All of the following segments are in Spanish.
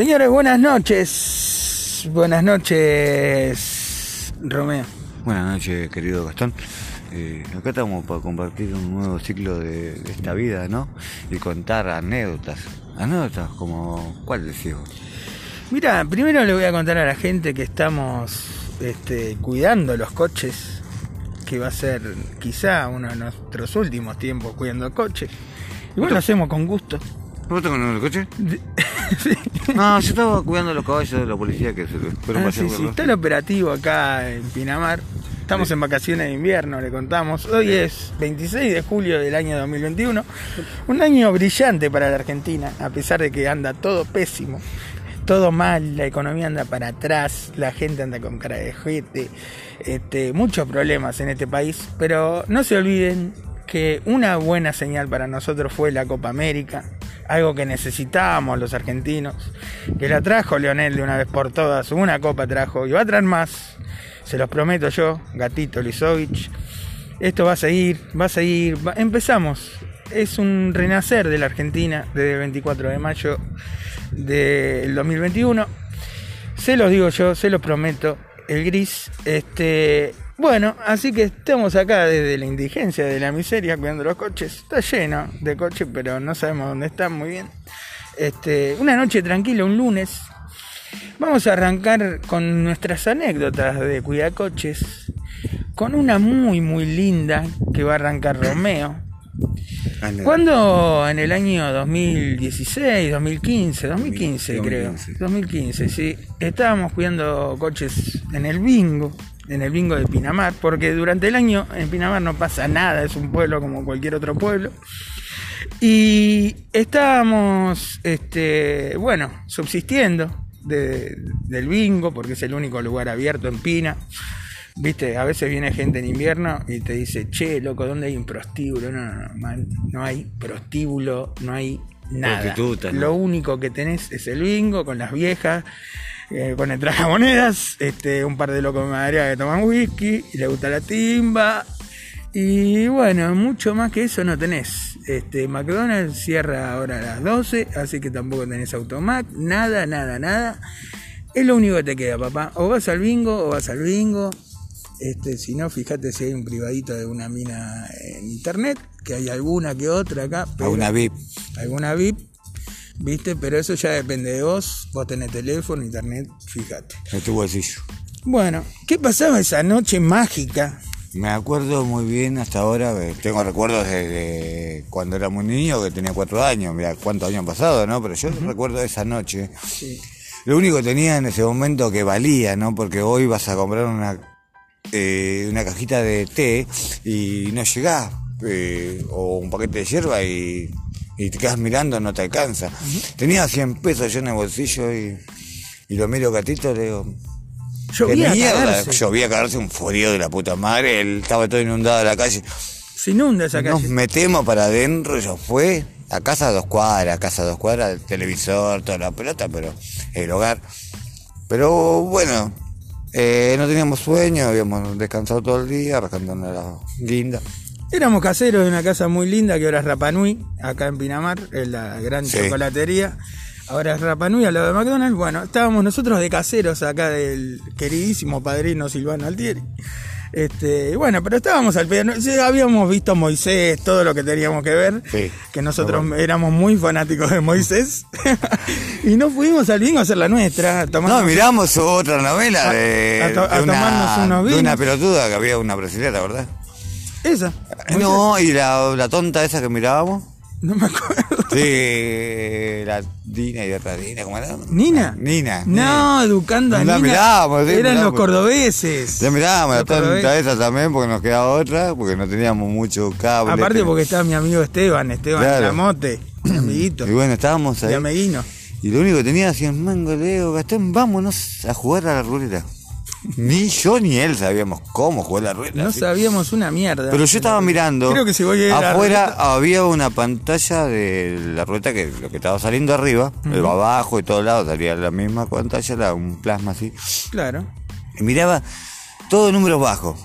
Señores, buenas noches. Buenas noches, Romeo. Buenas noches, querido Gastón. Eh, acá estamos para compartir un nuevo ciclo de, de esta vida, ¿no? Y contar anécdotas. Anécdotas como, ¿cuál decís vos? Mira, primero le voy a contar a la gente que estamos este, cuidando los coches, que va a ser quizá uno de nuestros últimos tiempos cuidando coches. Igual lo hacemos con gusto. ¿Vos tenés el coche? Sí. No, yo estaba cuidando los caballos de la policía que se fueron Ah, sí, sí, está el operativo acá en Pinamar. Estamos Sí. en vacaciones de invierno, le contamos. Hoy es 26 de julio del año 2021. Un año brillante para la Argentina, a pesar de que anda todo pésimo. Todo mal, la economía anda para atrás, la gente anda con cara de jete, este, muchos problemas en este país. Pero no se olviden que una buena señal para nosotros fue la Copa América, algo que necesitábamos los argentinos, que la trajo Leonel de una vez por todas, una copa trajo y va a traer más, se los prometo yo, Gatito Lisovich. Esto va a seguir, va a seguir, va- empezamos, es un renacer de la Argentina desde el 24 de mayo del 2021. Se los digo yo, se los prometo, el gris, este, bueno, así que estamos acá desde la indigencia, de la miseria, cuidando los coches. Está lleno de coches, pero no sabemos dónde están muy bien. Este, una noche tranquila, un lunes. Vamos a arrancar con nuestras anécdotas de cuidacoches, con una muy muy linda que va a arrancar Romeo. ¿Cuándo? En el año 2016, 2015, 2015 creo. 2015. 2015, sí. Estábamos cuidando coches en el bingo, en el bingo de Pinamar, porque durante el año en Pinamar no pasa nada, es un pueblo como cualquier otro pueblo. Y estábamos, este, bueno, subsistiendo de- del bingo, porque es el único lugar abierto en Pina. Viste, a veces viene gente en invierno y te dice, che, loco, ¿dónde hay un prostíbulo? No, no, no, man, no hay prostíbulo, no hay nada. ¿no? Lo único que tenés es el bingo con las viejas, eh, con el tragamonedas, este, un par de locos de madera que toman whisky, y le gusta la timba. Y bueno, mucho más que eso no tenés. Este, McDonald's cierra ahora a las 12, así que tampoco tenés automac, nada, nada, nada. Es lo único que te queda, papá. O vas al bingo o vas al bingo. Este, si no, fíjate si hay un privadito de una mina en internet, que hay alguna que otra acá. Pero- una VIP. alguna VIP, ¿viste? Pero eso ya depende de vos. Vos tenés teléfono, internet, fíjate. En tu bolsillo. Bueno, ¿qué pasaba esa noche mágica? Me acuerdo muy bien hasta ahora, eh, tengo recuerdos desde cuando era muy niño, que tenía cuatro años, mira cuántos años han pasado, ¿no? Pero yo recuerdo esa noche. Sí. Lo único que tenía en ese momento que valía, ¿no? Porque hoy vas a comprar una, eh, una cajita de té y no llegás, eh, o un paquete de hierba y, y te quedas mirando, no te alcanza. Tenía 100 pesos yo en el bolsillo y, y lo miro gatito, le digo, Llovía ¿qué mierda? Llovía a cagarse un frío de la puta madre, él estaba todo inundado la calle. Se inunda esa Nos calle. metemos para adentro, yo fue a casa a dos cuadras, casa a dos cuadras, el televisor, toda la pelota, pero el hogar. Pero bueno, eh, no teníamos sueño, habíamos descansado todo el día, rascando la guinda. Éramos caseros de una casa muy linda que ahora es Rapanui, acá en Pinamar, en la gran Sí. chocolatería. Ahora es Rapanui al lado de McDonald's. Bueno, estábamos nosotros de caseros acá del queridísimo padrino Silvano Altieri. Este, bueno, pero estábamos al pedo. Habíamos visto Moisés, todo lo que teníamos que ver. Sí. Que nosotros éramos muy fanáticos de Moisés. y no fuimos al bingo a hacer la nuestra. No, tomamos- miramos otra novela de, A- a to- a de tomarnos una, unos de una vinos. pelotuda que había una brasilera, ¿verdad? Esa. No, y la, la tonta esa que mirábamos. No me acuerdo. Sí, la Dina y otra Dina, ¿cómo era? ¿Nina? Nina. No, educando a La Nina. mirábamos, sí, Eran los cordobeses. Ya mirábamos la cordobeses. tonta esa también porque nos quedaba otra, porque no teníamos mucho cable. Aparte porque estaba mi amigo Esteban, Esteban Claro. Lamote, mi amiguito, Y bueno, estábamos ahí. amiguino. Y lo único que tenía 100 mangos, le digo, Gastón, vámonos a jugar a la ruleta. Ni yo ni él sabíamos cómo jugar la ruleta. No sabíamos una mierda. Pero yo estaba mirando. Creo que si voy a ir Afuera había una pantalla de la ruleta que lo que estaba saliendo arriba, el abajo y todos lados salía la misma pantalla, la- un plasma así. Claro. Y miraba todo números bajos.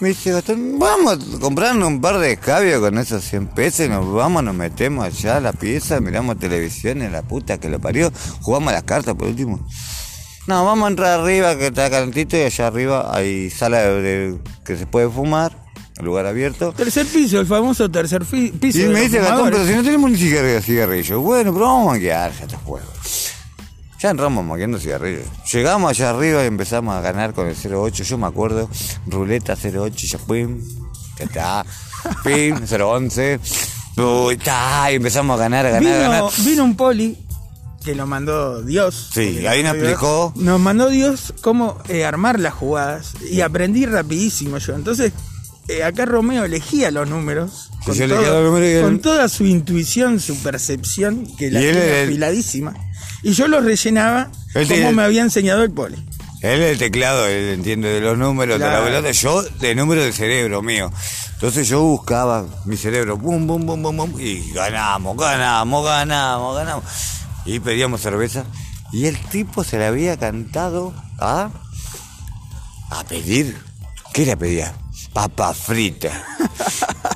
Me dice, Gastón, vamos a comprarnos un par de escabios con esos 100 pesos y nos vamos, nos metemos allá a la pieza, miramos televisión en la puta que lo parió, jugamos a las cartas por último. No, vamos a entrar arriba que está calentito y allá arriba hay sala de, de- que se puede fumar, lugar abierto. Tercer piso, el famoso tercer piso. Y me dice, Gastón, pero si no tenemos ni cigarrillo, cigarrillo. Bueno, pero vamos a maquillar, ya te juego. Ya entramos maquillando cigarrillos. Llegamos allá arriba y empezamos a ganar con el 08, yo me acuerdo. Ruleta 08, ya pim, ya está. Pim, 011. Uy, ta, y empezamos a ganar, a ganar, a ganar. Vino un poli que lo mandó Dios. Sí, ahí nos explicó. Nos mandó Dios cómo eh, armar las jugadas y aprendí rapidísimo yo. Entonces, eh, acá Romeo elegía los números. Los él- con toda su intuición, su percepción, que la el- afiladísima. Y yo los rellenaba Él como tiene- me había enseñado el poli. Él el teclado, él entiende de los números, de la pelota, yo de números del cerebro mío. Entonces yo buscaba mi cerebro, bum, bum, bum, bum, bum, y ganamos, ganamos, ganamos, ganamos. Y pedíamos cerveza. Y el tipo se le había cantado a. a pedir. ¿Qué le pedía? Papa frita.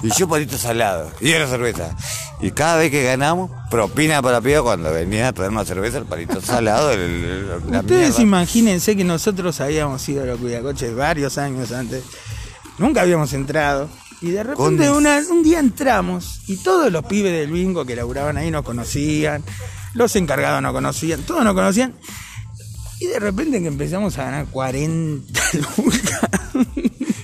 y yo palito salado. Y era cerveza. Y cada vez que ganamos, propina para piba cuando venía a traernos cerveza, el palito salado, el- el- la Ustedes mierda. imagínense que nosotros habíamos ido a los cuidacoches varios años antes. Nunca habíamos entrado. Y de repente una- un día entramos y todos los pibes del bingo que laburaban ahí nos conocían, los encargados nos conocían, todos nos conocían. Y de repente que empezamos a ganar 40 lucas,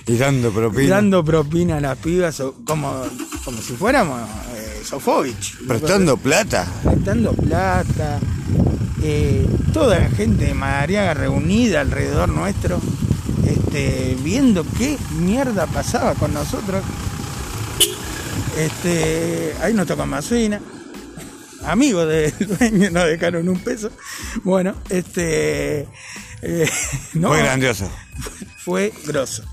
Y dando propina. dando propina a las pibas, como, como si fuéramos eh, Sofovich. Prestando plata. prestando plata, eh, toda la gente de Madariaga reunida alrededor nuestro, este, viendo qué mierda pasaba con nosotros. Este, ahí nos tocó Masuina, amigos del dueño, nos dejaron un peso. Bueno, este, eh, no, Fue grandioso. fue grosso.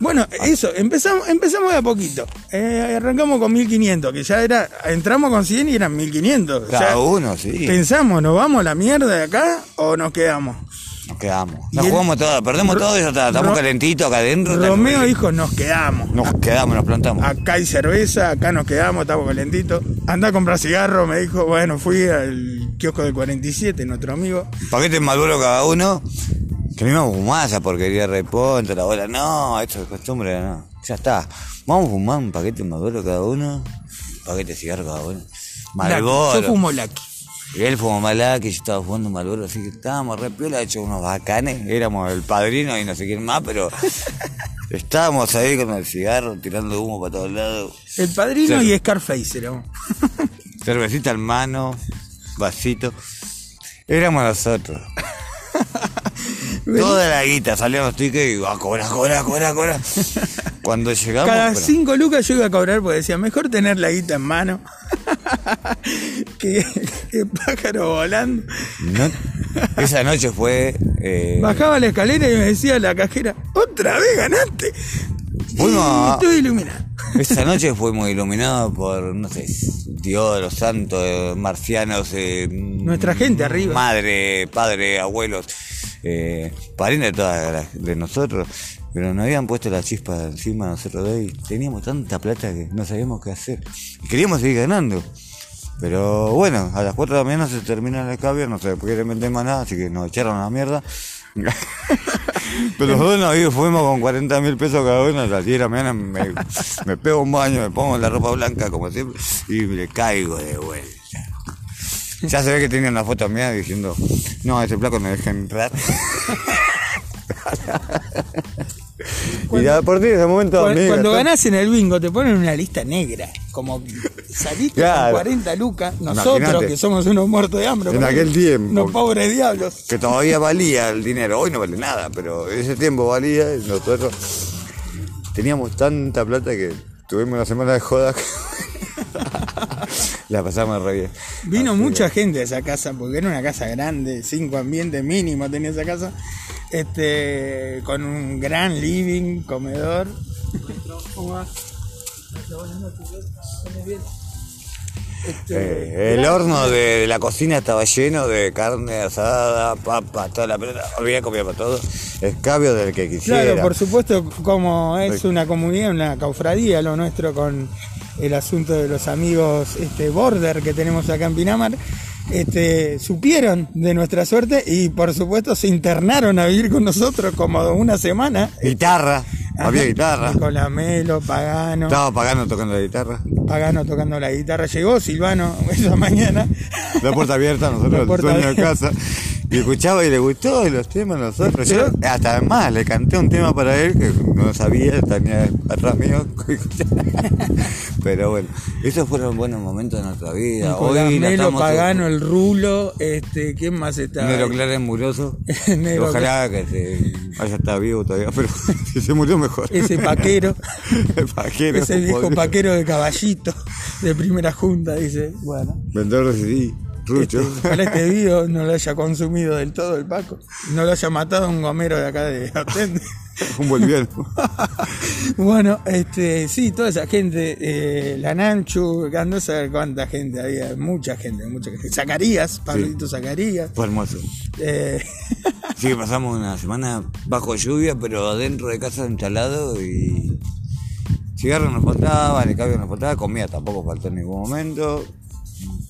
Bueno, eso, empezamos, empezamos de a poquito. Eh, arrancamos con 1500, que ya era, entramos con 100 y eran 1500. Cada Ya uno, sí. Pensamos, ¿nos vamos a la mierda de acá o nos quedamos? Nos quedamos. Nos jugamos todo, perdemos Ro- todo y ya está. Estamos Ro- calentitos acá adentro. Romeo dijo, nos quedamos. Nos quedamos, nos plantamos. Acá hay cerveza, acá nos quedamos, estamos calentitos. Anda a comprar cigarro, me dijo. Bueno, fui al kiosco del 47, nuestro amigo. Paquete maduro cada uno. Que no íbamos a fumar esa porquería reponte, la bola. No, esto es costumbre, no. Ya está. Vamos a fumar un paquete maduro cada uno. Un paquete de cigarro cada uno. Malboro. Yo fumo Lucky. Y él fumó malá, que yo estaba fumando Malboro, así que estábamos re piola, hecho unos bacanes, éramos el padrino y no sé quién más, pero estábamos ahí con el cigarro, tirando humo para todos lados, El padrino y Scarface éramos. cervecita en mano, vasito, éramos nosotros. Toda la guita, salían los tickets y a cobrar, cobrar, cobrar, cobrar. Cuando llegamos, Cada bueno, cinco lucas yo iba a cobrar porque decía, mejor tener la guita en mano que, que pájaro volando. no- esa noche fue... eh, Bajaba la escalera y me decía la cajera, otra vez ganaste. Fuimos Y a- estoy iluminado. Esa noche fuimos iluminados por, no sé, Dios, los santos, eh, marcianos, eh, Nuestra gente arriba. Madre, padre, abuelos, eh, parientes de todas las- de nosotros. Pero nos habían puesto la chispa encima nosotros de ahí. Teníamos tanta plata que no sabíamos qué hacer. Y queríamos seguir ganando. Pero bueno, a las 4 de la mañana se termina el escabio, no se quiere meter más nada, así que nos echaron a la mierda. Pero dos nos fuimos con 40 mil pesos cada uno, a las 10 de la mañana me, me pego un baño, me pongo la ropa blanca como siempre y le caigo de vuelta. Ya se ve que tenía una foto mía diciendo, no, a ese placo no dejen entrar. y ya por ti, de ese momento... Cuando, amiga, cuando ganás en el bingo te ponen una lista negra. Como saliste Claro. con 40 lucas, nosotros que somos unos muertos de hambre. En aquel tiempo. Unos pobres diablos. que todavía valía el dinero. Hoy no vale nada, pero ese tiempo valía y nosotros teníamos tanta plata que tuvimos una semana de joda. que La pasamos re bien. Vino Así mucha gente a esa casa, porque era una casa grande, cinco ambientes mínimo tenía esa casa, este, con un gran living, comedor. ¿Cómo va? Buenas noches, ¿estás bien? Este, Eh, el horno de la cocina estaba lleno de carne asada, papa, toda la pelota. Había comida para todo. Escabio del que quisiera. Claro, por supuesto, como es una comunidad, una caufradía lo nuestro con el asunto de los amigos este, border que tenemos acá en Pinamar, este, supieron de nuestra suerte y por supuesto se internaron a vivir con nosotros como una semana. Guitarra, había guitarra. Nicolás Melo, Pagano, Estaba pagando tocando la guitarra. Pagano tocando la guitarra. Llegó Silvano esa mañana. La puerta abierta, nosotros La puerta dueño de casa. Y escuchaba y le gustó y los temas nosotros. Yo hasta además le canté un tema para él que no sabía, tenía atrás mío. Pero bueno, esos fueron buenos momentos de nuestra vida. Hoy la estamos Pagano, el Rulo, este, ¿quién más está? Negro Clara es muroso. Negro Ojalá que se haya estado vivo todavía, pero si se murió mejor. Ese paquero. El paquero. Ese viejo podrido. paquero de caballito de primera junta, dice. Bueno, Vendedor de CD, Rucho. este, ojalá este video no lo haya consumido del todo el Paco. No lo haya matado un gomero de acá de Ostende. Un boliviano. bueno, este, sí, toda esa gente, eh, la Nanchu, no sé cuánta gente había, mucha gente, mucha gente. Zacarías, Pablito Zacarías. Fue hermoso. eh, Sí, que pasamos una semana bajo lluvia, pero dentro de casa instalado y cigarros nos faltaban, el cambio nos faltaba, comida tampoco faltó en ningún momento.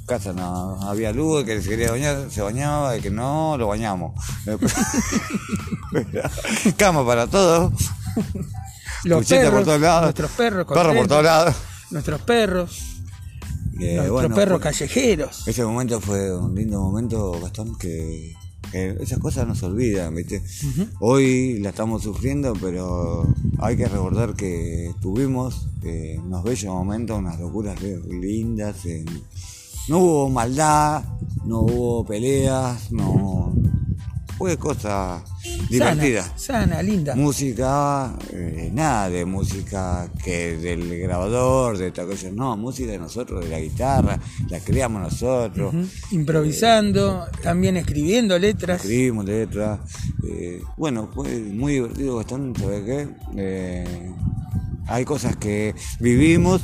Casa no había luz, el que se quería bañar se bañaba, el que no, lo bañamos. Cama para todos, los perros, por todos lados, nuestros perros, perro por todos lados. nuestros perros, Eh, nuestros bueno, perros fue- callejeros. Ese momento fue un lindo momento, Gastón, que, que esas cosas no se olvidan, ¿viste? Hoy la estamos sufriendo, pero hay que recordar que tuvimos eh, unos bellos momentos, unas locuras lindas. en- no hubo maldad, no hubo peleas, no. Fue cosa divertida. Sana, sana, linda. Música, eh, nada de música que del grabador, de tal cosa, no, música de nosotros, de la guitarra, la creamos nosotros. Improvisando, también escribiendo letras. escribimos letras. eh, bueno, fue muy divertido, bastante, ¿sabes qué? Eh, hay cosas que vivimos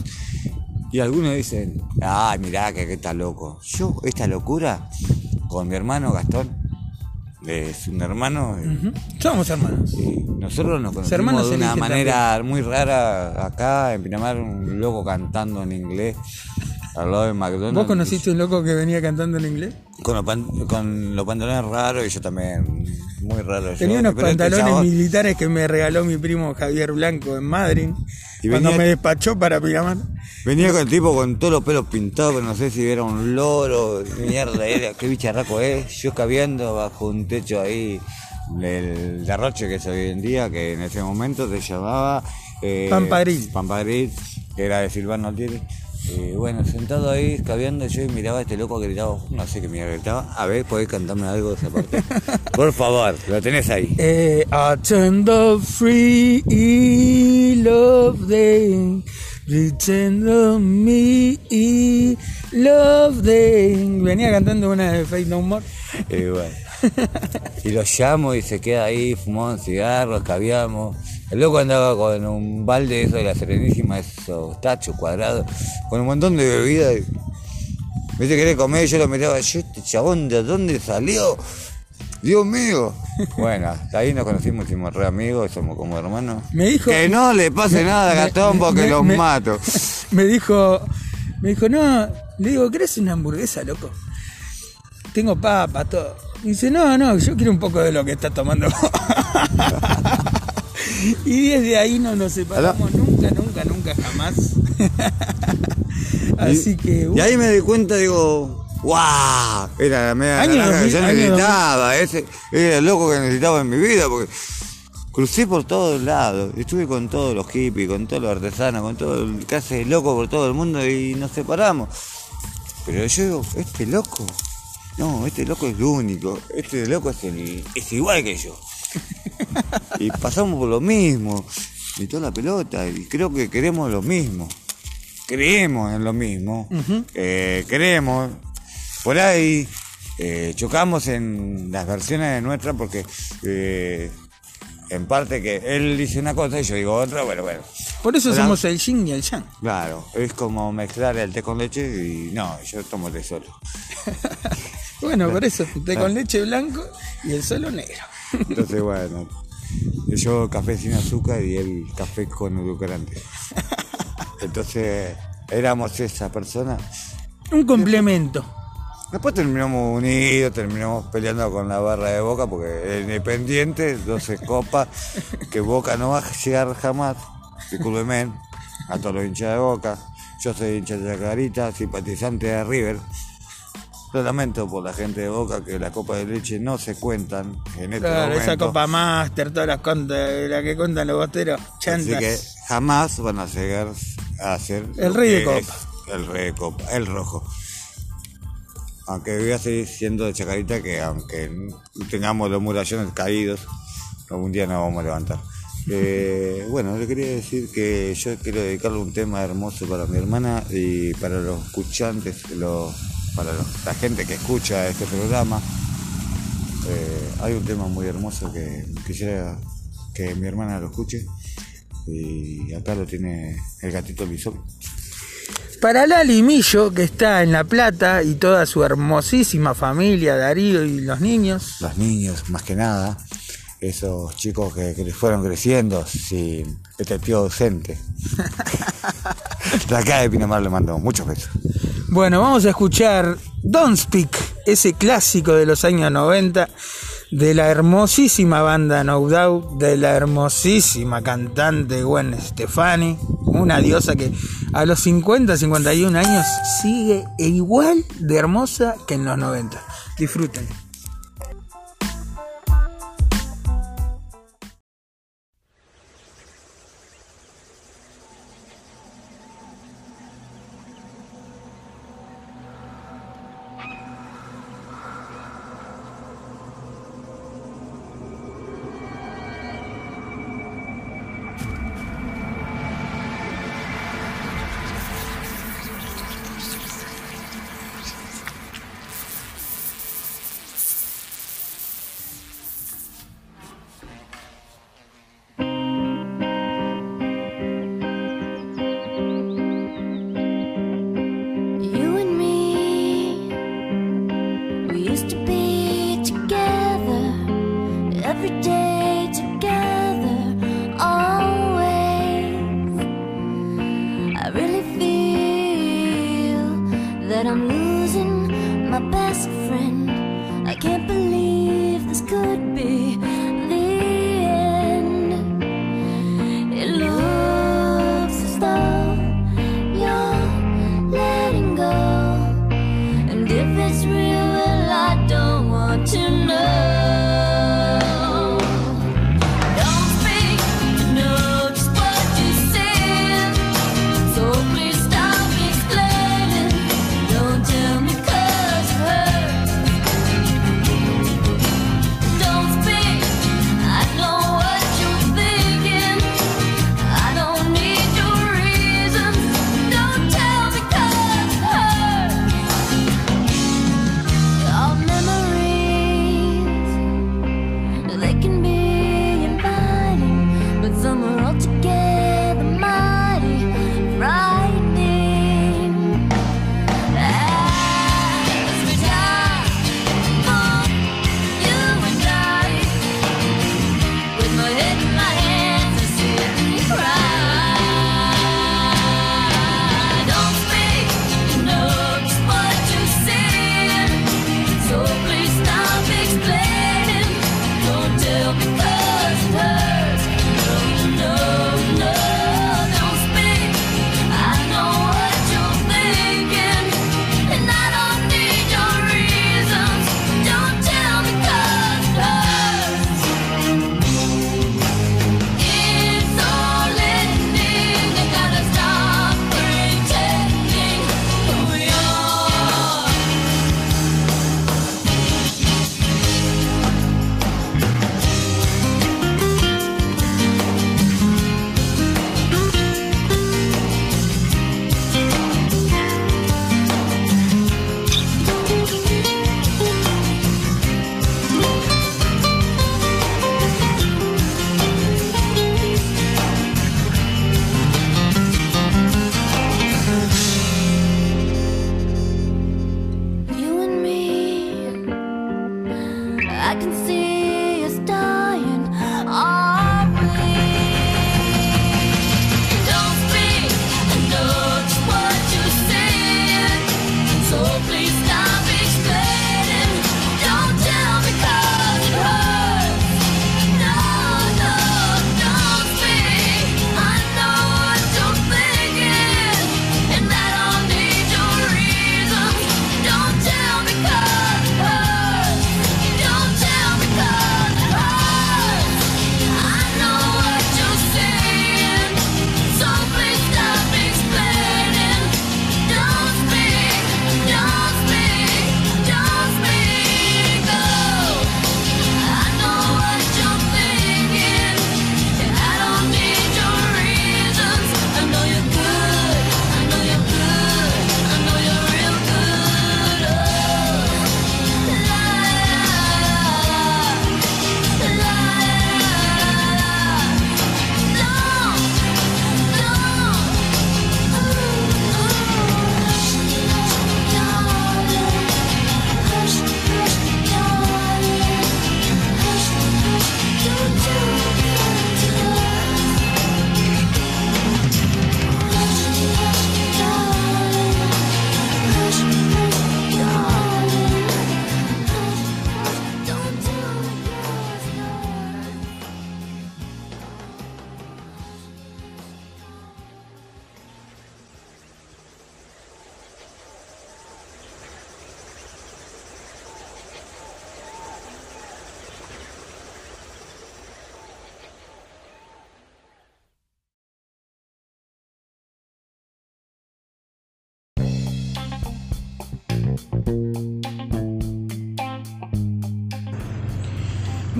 y algunos dicen, ay, mirá que, que está loco. Yo, esta locura, con mi hermano Gastón, es un hermano. eh. Somos hermanos. Nosotros nos conocimos de una manera muy rara acá en Pinamar, un loco cantando en inglés al lado de McDonald's. ¿Vos conociste un loco que venía cantando en inglés? Con los, pan- con los pantalones raros y yo también, muy raro. yo. Tenía unos este pantalones chabón militares que me regaló mi primo Javier Blanco en Madrid. Y cuando venía- me despachó para Pinamar. Venía con el tipo con todos los pelos pintados, pero no sé si era un loro, mierda, era, qué bicharraco es. Yo caviando bajo un techo ahí del derroche que es hoy en día, que en ese momento se llamaba... Eh. Pampagril, que era de Silvano Altieri. Eh, bueno, sentado ahí, caviando, yo miraba a este loco que gritaba, no sé qué mierda gritaba. A ver, ¿podés cantarme algo de esa parte? Por favor, lo tenés ahí. Eh, the free love day. Pretend of me love day. Venía cantando una de Fate No More. Y bueno. Y lo llamo y se queda ahí, fumamos cigarros, caviamos. El loco andaba con un balde eso de la Serenísima, esos tachos cuadrados, con un montón de bebida. y- Viste, quería comer, yo lo miraba, yo este chabón, ¿de dónde salió? Dios mío. Bueno, ahí nos conocimos, hicimos re amigos, somos como hermanos. Me dijo- Que no le pase nada a me- Gastón me- porque me- los me- mato. Me dijo, me dijo, no, le digo, ¿querés una hamburguesa, loco? Tengo papa, todo. Y dice, no, no, yo quiero un poco de lo que está tomando. vos". y desde ahí no nos separamos nunca, nunca, nunca, jamás. Así que, uh, Y ahí me di cuenta, digo, ¡guau! Era la media naranja que 2000, yo necesitaba, ese era el loco que necesitaba en mi vida, porque crucé por todos lados, estuve con todos los hippies, con todos los artesanos, con todo el casi loco por todo el mundo y nos separamos. Pero yo digo, este loco, no, este loco es lo único, este loco es, el, es igual que yo. Y pasamos por lo mismo, y toda la pelota, y creo que queremos lo mismo creemos en lo mismo, eh, creemos, por ahí eh, chocamos en las versiones de nuestra porque eh, en parte que él dice una cosa y yo digo otra, bueno, bueno, Por eso Hola. somos el yin y el yang. Claro, es como mezclar el té con leche y no, yo tomo té solo. Bueno, por eso, té con leche blanco y el solo negro. Entonces, bueno, yo café sin azúcar y él café con edulcorante. Entonces, éramos esa persona. Un complemento. Después terminamos unidos, terminamos peleando con la barra de Boca porque Independiente, 12 copas, que Boca no va a llegar jamás, discúlpeme, a todos los hinchas de Boca. Yo soy hincha de Chacarita, simpatizante de River. Lo lamento por la gente de Boca que la copa de leche no se cuentan en este Claro, momento. esa Copa Master, todas las contas, la que cuentan los boteros, Así chantas. que jamás van a llegar a ser El rey de copa. El rey de copa, el rojo. Aunque voy a seguir siendo de Chacarita que aunque tengamos los murallones caídos, algún día nos vamos a levantar. Eh, bueno, le quería decir que yo quiero dedicarle un tema hermoso para mi hermana y para los escuchantes, los, para la gente que escucha este programa. Eh, hay un tema muy hermoso que quisiera que mi hermana lo escuche. Y acá lo tiene el gatito Lisop. Para Lali Millo, que está en La Plata, y toda su hermosísima familia, Darío y los niños. Los niños, más que nada. Esos chicos que, que fueron creciendo sin este tío docente. De acá de Pinamar le mando muchos besos. Bueno, vamos a escuchar Don't Speak, ese clásico de los años 90 de la hermosísima banda No Doubt, de la hermosísima cantante Gwen Stefani, una diosa que a los 50, 51 años sigue igual de hermosa que en los 90. Disfruten.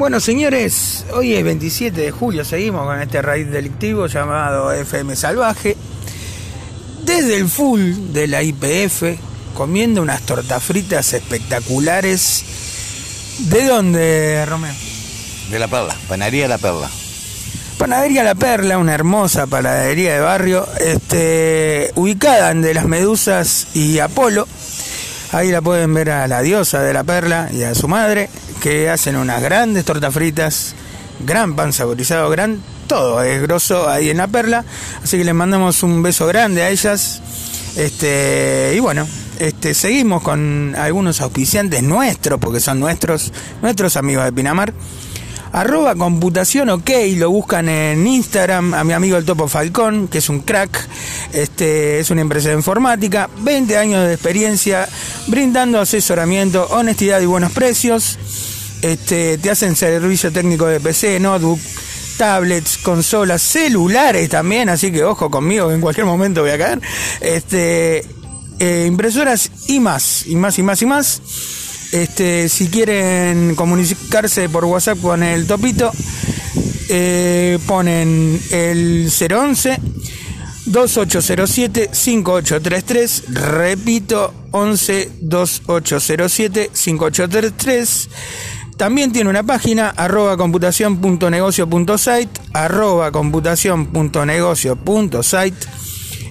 Bueno, señores, hoy es 27 de julio, seguimos con este raíz delictivo llamado FM Salvaje. Desde el full de la IPF, comiendo unas tortas fritas espectaculares. ¿De dónde, Romeo? De la perla, panadería La Perla. Panadería La Perla, una hermosa panadería de barrio, este, ubicada en De las Medusas y Apolo. Ahí la pueden ver a la diosa de la perla y a su madre, que hacen unas grandes tortas fritas, gran pan saborizado, gran todo es grosso ahí en la perla. Así que les mandamos un beso grande a ellas. Este, y bueno, este, seguimos con algunos auspiciantes nuestros, porque son nuestros, nuestros amigos de Pinamar. Arroba computación ok, lo buscan en Instagram a mi amigo el Topo Falcón, que es un crack, este, es una empresa de informática, 20 años de experiencia, brindando asesoramiento, honestidad y buenos precios. Este, te hacen servicio técnico de PC, notebook, tablets, consolas, celulares también, así que ojo conmigo, que en cualquier momento voy a caer. Este, eh, impresoras y más, y más, y más, y más. Este, si quieren comunicarse por WhatsApp con el Topito, eh, ponen el 011 2807 5833, repito, 11 2807 5833. También tiene una página arroba computación.negocio.site, arroba computación.negocio.site,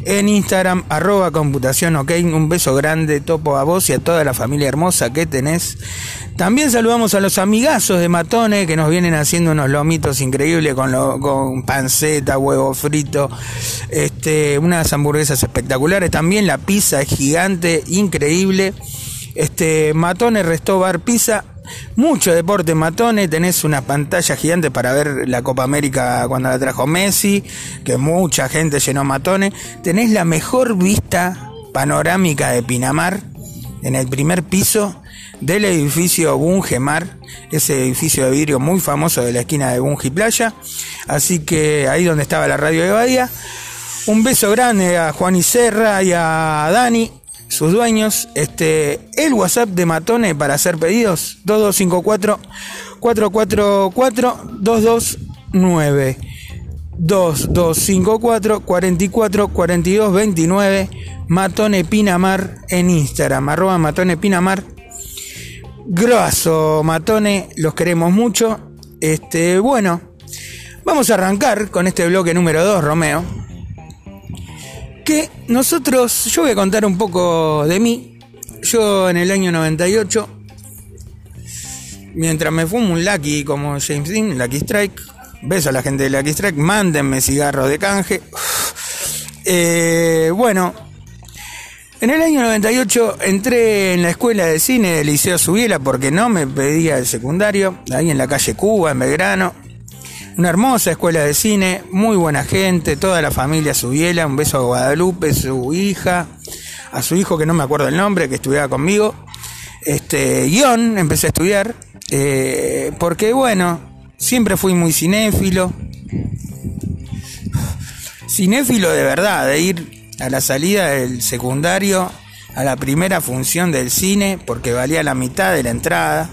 en Instagram arroba computación ok. Un beso grande, topo a vos y a toda la familia hermosa que tenés. También saludamos a los amigazos de Matone que nos vienen haciendo unos lomitos increíbles con, lo- con panceta, huevo frito, este, unas hamburguesas espectaculares. También la pizza es gigante, increíble. Este, Matone Resto Bar Pizza. Mucho deporte Matone, tenés una pantalla gigante para ver la Copa América cuando la trajo Messi, que mucha gente llenó Matone. Tenés la mejor vista panorámica de Pinamar en el primer piso del edificio Bungemar, ese edificio de vidrio muy famoso de la esquina de Bunge Playa. Así que ahí donde estaba la radio de Bahía. Un beso grande a Juan y Serra y a Dani, sus dueños. Este, el WhatsApp de Matone para hacer pedidos: 2254 444 229. 2254 44 42 29 Matone Pinamar en Instagram, arroba Matone Pinamar. Grosso Matone, los queremos mucho. Este, bueno, vamos a arrancar con este bloque número 2, Romeo. Que nosotros, yo voy a contar un poco de mí. Yo en el año 98, mientras me fumo un Lucky como James Dean, Lucky Strike, beso a la gente de Lucky Strike, mándenme cigarros de canje. Eh, bueno, en el año 98 entré en la escuela de cine del Liceo Subiela porque no me pedía el secundario, ahí en la calle Cuba, en Belgrano. Una hermosa escuela de cine, muy buena gente, toda la familia Subiela, un beso a Guadalupe, su hija, a su hijo que no me acuerdo el nombre, que estudiaba conmigo. Este, guion, empecé a estudiar, eh, porque bueno, siempre fui muy cinéfilo. Cinéfilo de verdad, de ir a la salida del secundario a la primera función del cine, porque valía la mitad de la entrada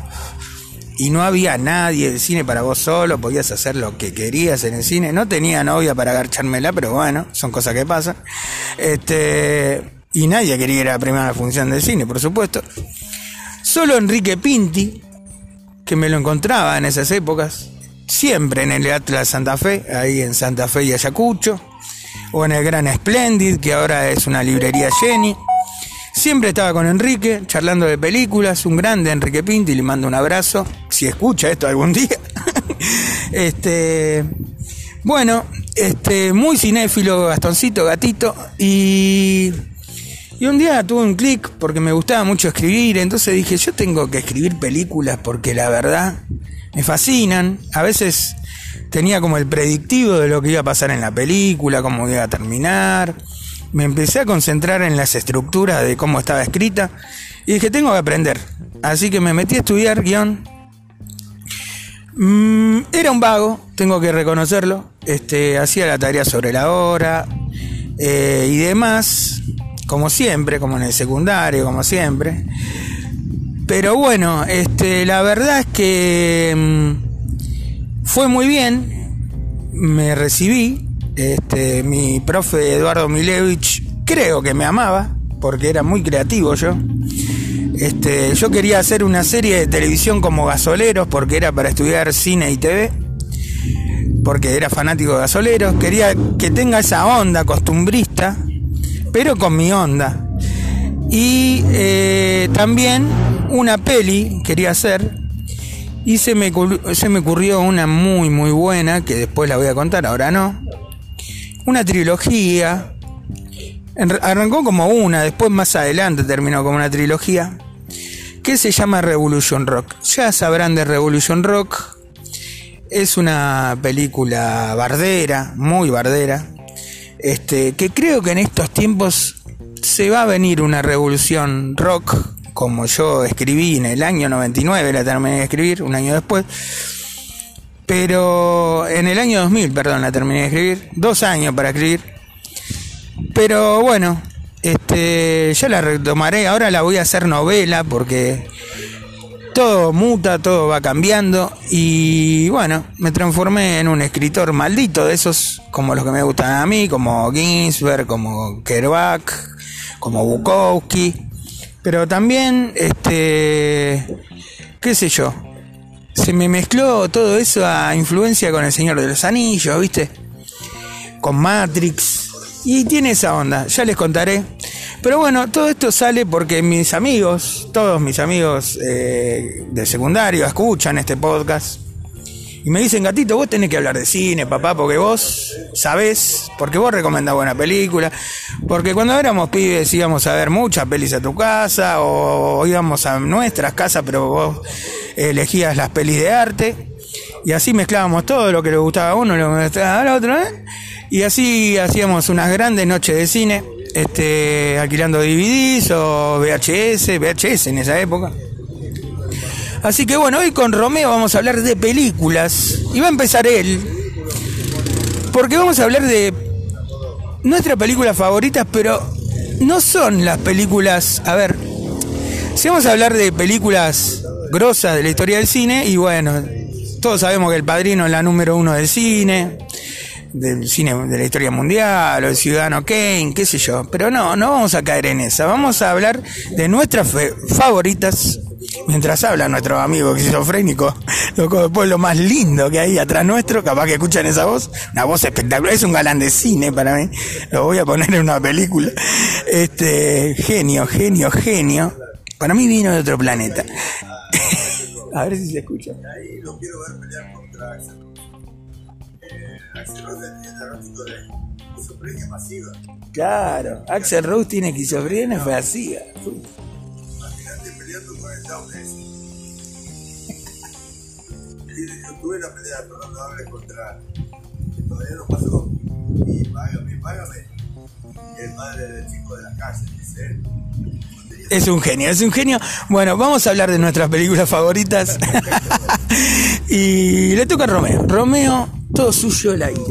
y no había nadie del cine para vos solo, podías hacer lo que querías en el cine. No tenía novia para agarchármela, pero bueno, son cosas que pasan. Este, y nadie quería ir a la primera función del cine, por supuesto. Solo Enrique Pinti, que me lo encontraba en esas épocas, siempre en el Atlas Santa Fe, ahí en Santa Fe y Ayacucho, o en el Gran Splendid, que ahora es una librería Jenny. Siempre estaba con Enrique, charlando de películas, un grande Enrique Pinti, le mando un abrazo, si escucha esto algún día. este, bueno, este, muy cinéfilo, Gastoncito, gatito, y, y un día tuve un clic porque me gustaba mucho escribir, entonces dije, yo tengo que escribir películas porque la verdad me fascinan, a veces tenía como el predictivo de lo que iba a pasar en la película, cómo iba a terminar. Me empecé a concentrar en las estructuras de cómo estaba escrita y dije, tengo que aprender. Así que me metí a estudiar guion. Mm, era un vago, tengo que reconocerlo. Este, hacía la tarea sobre la hora eh, y demás, como siempre, como en el secundario, como siempre. Pero bueno, este, la verdad es que mm, fue muy bien. Me recibí. Este, mi profe Eduardo Milevich creo que me amaba, porque era muy creativo yo. Este, yo quería hacer una serie de televisión como gasoleros, porque era para estudiar cine y TV. Porque era fanático de gasoleros. Quería que tenga esa onda costumbrista, pero con mi onda. Y eh, también una peli quería hacer. Y se me, se me ocurrió una muy, muy buena, que después la voy a contar, ahora no. Una trilogía. Arrancó como una, después más adelante terminó como una trilogía. Que se llama Revolution Rock. Ya sabrán de Revolution Rock. Es una película bardera, muy bardera. Este, que creo que en estos tiempos se va a venir una revolución rock, como yo escribí en el año 99, la terminé de escribir, un año después. Pero en el año 2000, perdón, la terminé de escribir, dos años para escribir. Pero bueno, este, ya la retomaré, ahora la voy a hacer novela porque todo muta, todo va cambiando y bueno, me transformé en un escritor maldito de esos como los que me gustan a mí, como Ginsberg, como Kerouac, como Bukowski, pero también este qué sé yo, se me mezcló todo eso a influencia con el Señor de los Anillos, ¿viste? Con Matrix y tiene esa onda, ya les contaré. Pero bueno, todo esto sale porque mis amigos, todos mis amigos eh, de secundario escuchan este podcast y me dicen, gatito, vos tenés que hablar de cine, papá, porque vos sabés, porque vos recomendás buena película, porque cuando éramos pibes íbamos a ver muchas pelis a tu casa o íbamos a nuestras casas, pero vos elegías las pelis de arte y así mezclábamos todo lo que le gustaba a uno, lo que le gustaba al otro, ¿eh? Y así hacíamos unas grandes noches de cine, este, alquilando DVDs o VHS, VHS en esa época. Así que bueno, hoy con Romeo vamos a hablar de películas. Y va a empezar él. Porque vamos a hablar de nuestras películas favoritas, pero no son las películas. A ver, si vamos a hablar de películas grosas de la historia del cine, y bueno, todos sabemos que El Padrino es la número uno del cine, del cine de la historia mundial, o El Ciudadano Kane, qué sé yo. Pero no, no vamos a caer en esa. Vamos a hablar de nuestras favoritas. Mientras habla nuestro amigo esquizofrénico, loco, después lo más lindo que hay atrás nuestro, capaz que escuchan esa voz, una voz espectacular, es un galán de cine para mí, lo voy a poner en una película. Este, genio, genio, genio. Para mí vino de otro planeta. a ver si se escucha. ahí lo quiero ver pelear contra Axel Rose. Eh, Axel Rose es diagnóstico de esquizofrenia masiva. Claro, Axel Rose tiene esquizofrenia vacía. Imagínate peleando con el Downey. Yo tuve la pelea perdonable contra que todavía no pasó. Y págame, págame. Y el padre del chico de la calle, dice él. Es un genio, es un genio. Bueno, vamos a hablar de nuestras películas favoritas. y le toca a Romeo. Romeo, todo suyo el aire.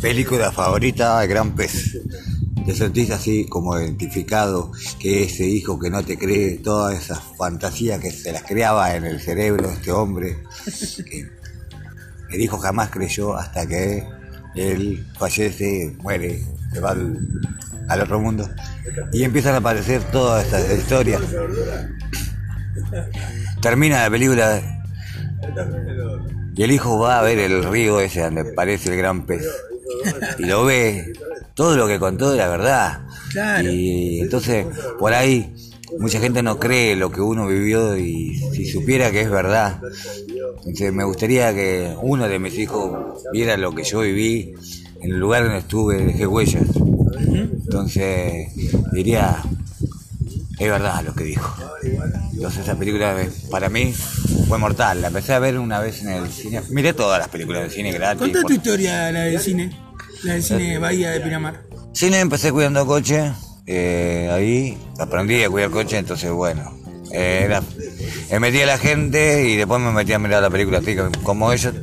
Película favorita, Gran Pez. Te sentís así como identificado, que ese hijo que no te cree, todas esas fantasías que se las creaba en el cerebro de este hombre, que el hijo jamás creyó hasta que él fallece, muere, se va al otro mundo. Y empiezan a aparecer todas estas historias. Termina la película y el hijo va a ver el río ese donde aparece el gran pez. Y lo ve. Todo lo que contó era verdad. Y entonces, por ahí, mucha gente no cree lo que uno vivió y si supiera que es verdad. Entonces, me gustaría que uno de mis hijos viera lo que yo viví en el lugar donde estuve, dejé huellas. Entonces, diría, es verdad lo que dijo. Entonces esa película eh, para mí fue mortal. La empecé a ver una vez en el cine. Miré todas las películas de cine gratis. Contá tu historia, la del cine. La del cine Bahía de Pinamar. Cine empecé cuidando coche. eh, ahí aprendí a cuidar coche, entonces bueno. eh, me metí a la gente y después me metí a mirar la película así como ellos.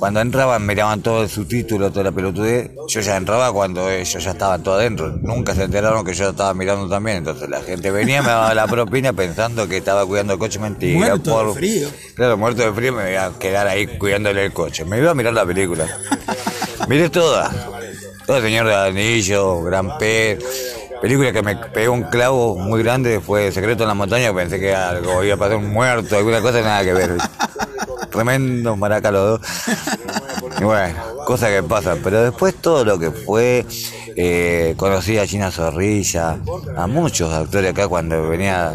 Cuando entraban miraban todo el subtítulo, toda la pelotudez. Yo ya entraba cuando ellos ya estaban todo adentro. Nunca se enteraron que yo estaba mirando también. Entonces la gente venía, me daba la propina pensando que estaba cuidando el coche. Mentira. Muerto de frío. Claro, muerto de frío me iba a quedar ahí cuidándole el coche. Me iba a mirar la película. Miré toda. Todo el Señor de Anillo, Gran Pez. Película que me pegó un clavo muy grande fue Secreto en la Montaña. Pensé que algo iba a pasar un muerto, alguna cosa, nada que ver. Tremendos maracas los dos. Y bueno, cosas que pasan. Pero después todo lo que fue, eh, conocí a Gina Zorrilla, a muchos actores acá cuando venía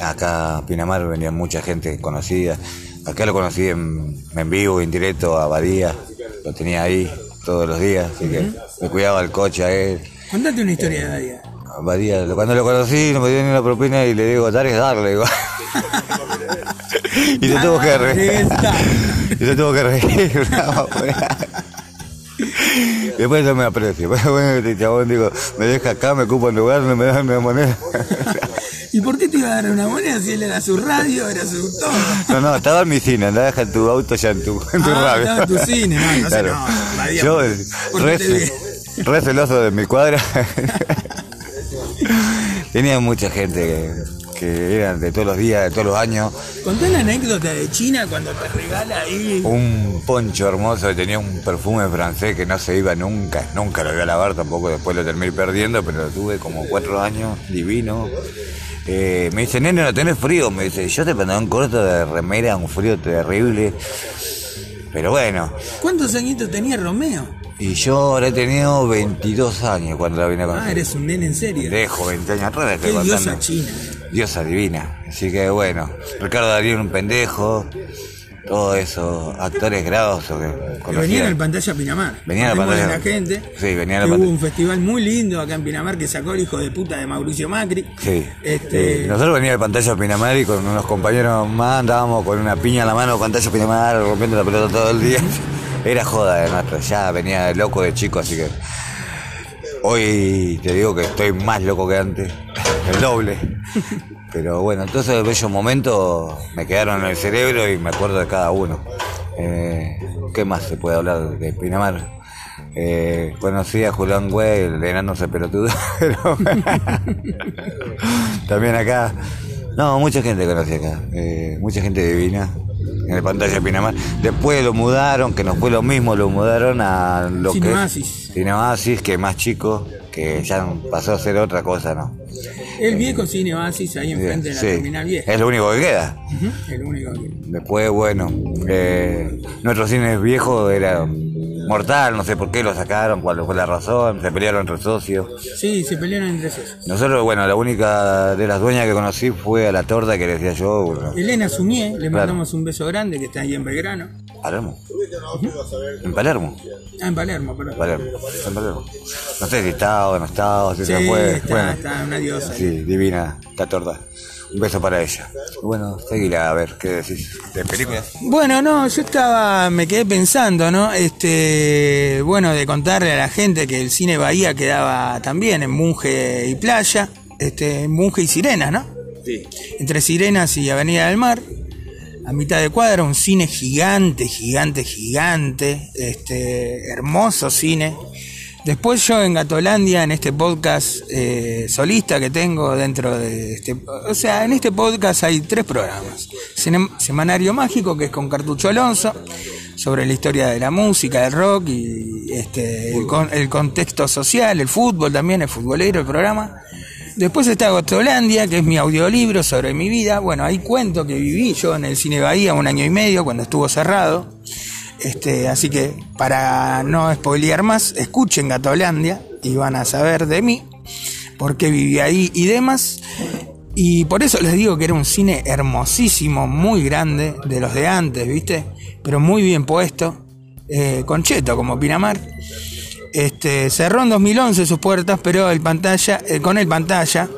acá a Pinamar venía mucha gente conocida. Acá lo conocí en, en vivo, en directo, a Badía. Lo tenía ahí todos los días, así que me cuidaba el coche a él. Contate una historia de Badía. A Badía, cuando lo conocí no me dio ni una propina y le digo, dar es darle. digo. y se tuvo que reír. y se tuvo que reír. no. Después yo me aprecio. Bueno, este chabón digo, me deja acá, me ocupa el lugar, no me da una moneda. ¿Y por qué te iba a dar una moneda si él era su radio, era su todo? No, no, estaba en mi cine, andaba deja en tu auto ya en tu, en tu Ah, radio. estaba en tu cine, no, entonces Claro. no, Badía, Yo, re, re celoso de mi cuadra. Tenía mucha gente que, que eran de todos los días, de todos los años. Contá la anécdota de China cuando te regala ahí. Un poncho hermoso que tenía un perfume francés que no se iba nunca, nunca lo voy a lavar tampoco, después lo terminé perdiendo, pero lo tuve como cuatro años, divino. Eh, me dice, nene, no tenés frío, me dice, yo te pantalón corto de remera, un frío terrible. Pero bueno, ¿Cuántos añitos tenía Romeo? y yo ahora he tenido 22 años cuando la vine a conocer. Ah, eres un nene en serio. Dejo 20 años atrás, Qué diosa. China. Diosa divina. Así que bueno, Ricardo Darío un pendejo, todo eso, actores grados que Que conocía. venía en el pantalla Pinamar. Venía en el Contémosle pantalla. la gente. Sí, venía en el que pantalla. Hubo un festival muy lindo acá en Pinamar que sacó el hijo de puta de Mauricio Macri. Sí. Este, Eh, nosotros veníamos de pantalla Pinamar y con unos compañeros más andábamos con una piña en la mano, pantalla Pinamar, rompiendo la pelota todo el día. Era joda de nuestro, ya venía loco de chico, así que hoy te digo que estoy más loco que antes, el doble. Pero bueno, entonces esos bellos momentos me quedaron en el cerebro y me acuerdo de cada uno. Eh, ¿Qué más se puede hablar de Pinamar? Eh, conocí a Julián Güey, el enano se pelotudo, también acá. No, mucha gente conocí acá, eh, mucha gente divina en el pantalla de Pinamar. Después lo mudaron, que no fue lo mismo, lo mudaron a lo Cine que es que más chico, que ya pasó a ser otra cosa, ¿no? el viejo cine Oasis ahí enfrente de la terminal vieja. es lo único que queda. Ujú, El único que. Después, bueno, eh, nuestro cine viejo era mortal, no sé por qué lo sacaron, cuál fue la razón, se pelearon entre socios. Sí, se pelearon entre esos. Nosotros, bueno, la única de las dueñas que conocí fue a la torta que le decía yo, bueno, Elena Sumié, le Claro. mandamos un beso grande que está ahí en Belgrano. Palermo. En Palermo. Ah, en Palermo, perdón. Palermo. En Palermo. No sé si está o no está, si Sí, se fue. está, bueno, está una diosa. sí, divina, la torta. Un beso para ella. Bueno, seguila a ver, ¿qué decís? ¿De películas? Bueno, no, yo estaba, me quedé pensando, ¿no? Este, bueno, de contarle a la gente que el cine Bahía quedaba también en Munge y Playa, este, en Munge y Sirenas, ¿no? Sí. Entre Sirenas y Avenida del Mar, a mitad de cuadra, un cine gigante, gigante, gigante, este, hermoso cine. Después yo en Gatolandia, en este podcast eh, solista que tengo dentro de este... O sea, en este podcast hay tres programas. Semanario Mágico, que es con Cartucho Alonso, sobre la historia de la música, del rock y este, el, con- el contexto social, el fútbol también, el futbolero, el programa. Después está Gostolandia, que es mi audiolibro sobre mi vida. Bueno, ahí cuento que viví yo en el Cine Bahía un año y medio cuando estuvo cerrado. Este, así que para no spoilear más, escuchen Gatolandia y van a saber de mí, por qué viví ahí y demás. Y por eso les digo que era un cine hermosísimo, muy grande, de los de antes, ¿viste? Pero muy bien puesto, eh, con cheto como Pinamar. Este, cerró en 2011 sus puertas, pero el pantalla, eh, con el pantalla.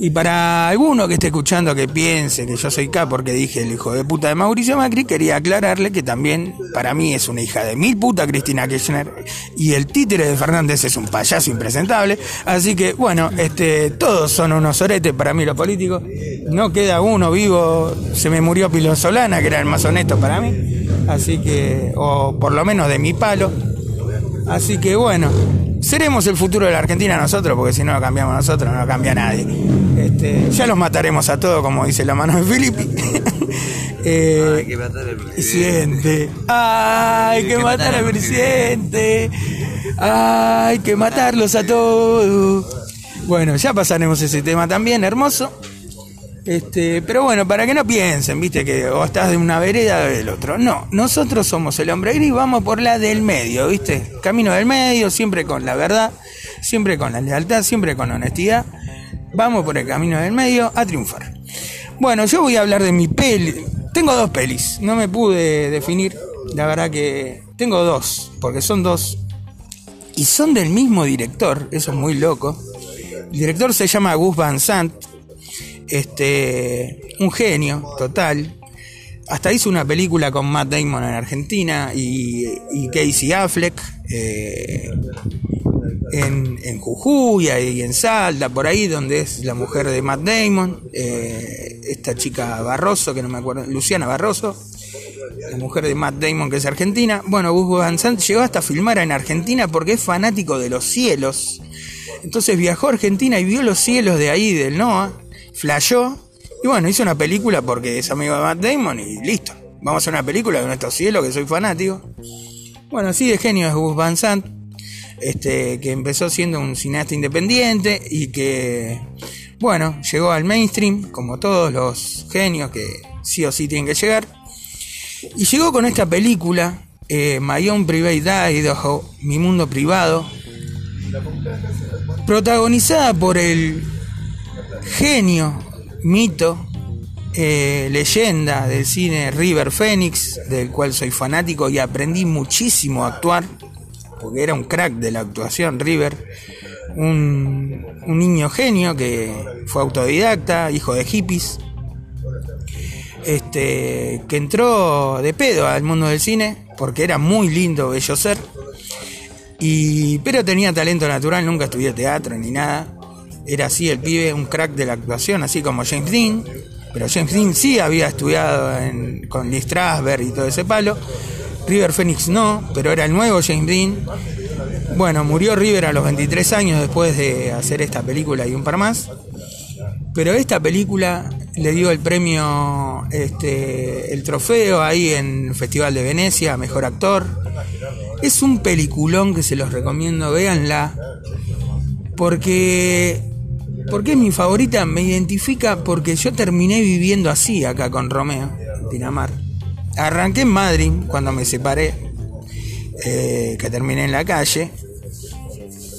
Y para alguno que esté escuchando que piense que yo soy K porque dije el hijo de puta de Mauricio Macri, quería aclararle que también para mí es una hija de mil puta Cristina Kirchner y el títere de Fernández es un payaso impresentable. Así que bueno, este, todos son unos oretes para mí los políticos. No queda uno vivo, se me murió Pilo Solana, que era el más honesto para mí. Así que, o por lo menos de mi palo. Así que bueno, seremos el futuro de la Argentina nosotros, porque si no lo cambiamos nosotros, no lo cambia nadie. Este, ya los mataremos a todos, como dice la mano de Filippi. Eh, Hay que matar al presidente. Hay que matar al presidente. Hay que matarlos a todos. Bueno, ya pasaremos ese tema también, hermoso. Este, pero bueno, para que no piensen, viste, que o estás de una vereda o del otro. No, nosotros somos el hombre gris, vamos por la del medio, viste. Camino del medio, siempre con la verdad, siempre con la lealtad, siempre con honestidad. Vamos por el camino del medio a triunfar. Bueno, yo voy a hablar de mi peli. Tengo dos pelis, no me pude definir. La verdad que tengo dos, porque son dos. Y son del mismo director, eso es muy loco. El director se llama Gus Van Sant. Este, un genio total. Hasta hizo una película con Matt Damon en Argentina y, y Casey Affleck eh, en, en y en Salta, por ahí, donde es la mujer de Matt Damon. eh, esta chica Barroso, que no me acuerdo, Luciana Barroso, la mujer de Matt Damon, que es argentina. Bueno, Gus Van Sant llegó hasta filmar en Argentina porque es fanático de los cielos. Entonces viajó a Argentina y vio los cielos de ahí, del NOAA, flashó y bueno, hizo una película porque es amigo de Matt Damon y listo. Vamos a hacer una película de nuestros cielos, que soy fanático. Bueno, así de genio es Gus Van Sant, este, que empezó siendo un cineasta independiente y que, bueno, llegó al mainstream, como todos los genios que sí o sí tienen que llegar. Y llegó con esta película, eh, My Own Private Idaho, Mi Mundo Privado, protagonizada por el genio, mito, eh, leyenda del cine River Phoenix, del cual soy fanático y aprendí muchísimo a actuar, porque era un crack de la actuación River, un, niño genio que fue autodidacta, hijo de hippies, este, que entró de pedo al mundo del cine, porque era muy lindo, bello ser, y, pero tenía talento natural, nunca estudió teatro ni nada. Era así el pibe, un crack de la actuación, así como James Dean. Pero James Dean sí había estudiado en- con Lee Strasberg y todo ese palo. River Phoenix no, pero era el nuevo James Dean. Bueno, murió River a los 23 años después de hacer esta película y un par más. Pero esta película le dio el premio, este, el trofeo ahí en el Festival de Venecia, Mejor Actor. Es un peliculón que se los recomiendo, véanla. Porque, porque es mi favorita, me identifica porque yo terminé viviendo así acá con Romeo, en Pinamar. Arranqué en Madrid cuando me separé, eh, que terminé en la calle.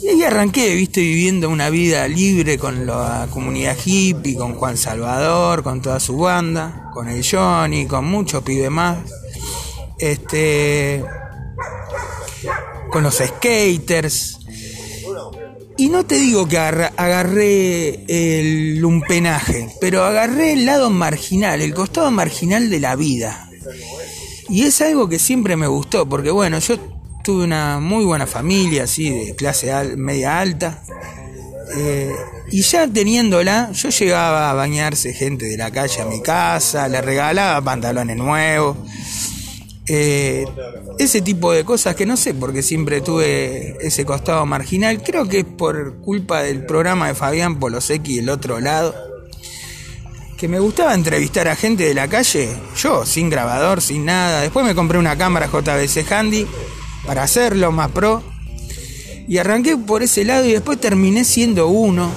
Y ahí arranqué, viste, viviendo una vida libre con la comunidad hippie, con Juan Salvador, con toda su banda, con el Johnny, con muchos pibes más. Este. Con los skaters. Y no te digo que agarré el lumpenaje, pero agarré el lado marginal, el costado marginal de la vida. Y es algo que siempre me gustó, porque bueno, yo tuve una muy buena familia, así, de clase al- media alta. Eh, y ya teniéndola, yo llegaba a bañarse gente de la calle a mi casa, le regalaba pantalones nuevos. Eh, ese tipo de cosas que no sé porque siempre tuve ese costado marginal. Creo que es por culpa del programa de Fabián Polosecki el otro lado. Que me gustaba entrevistar a gente de la calle, yo, sin grabador, sin nada. Después me compré una cámara JVC Handy para hacerlo más pro. Y arranqué por ese lado y después terminé siendo uno,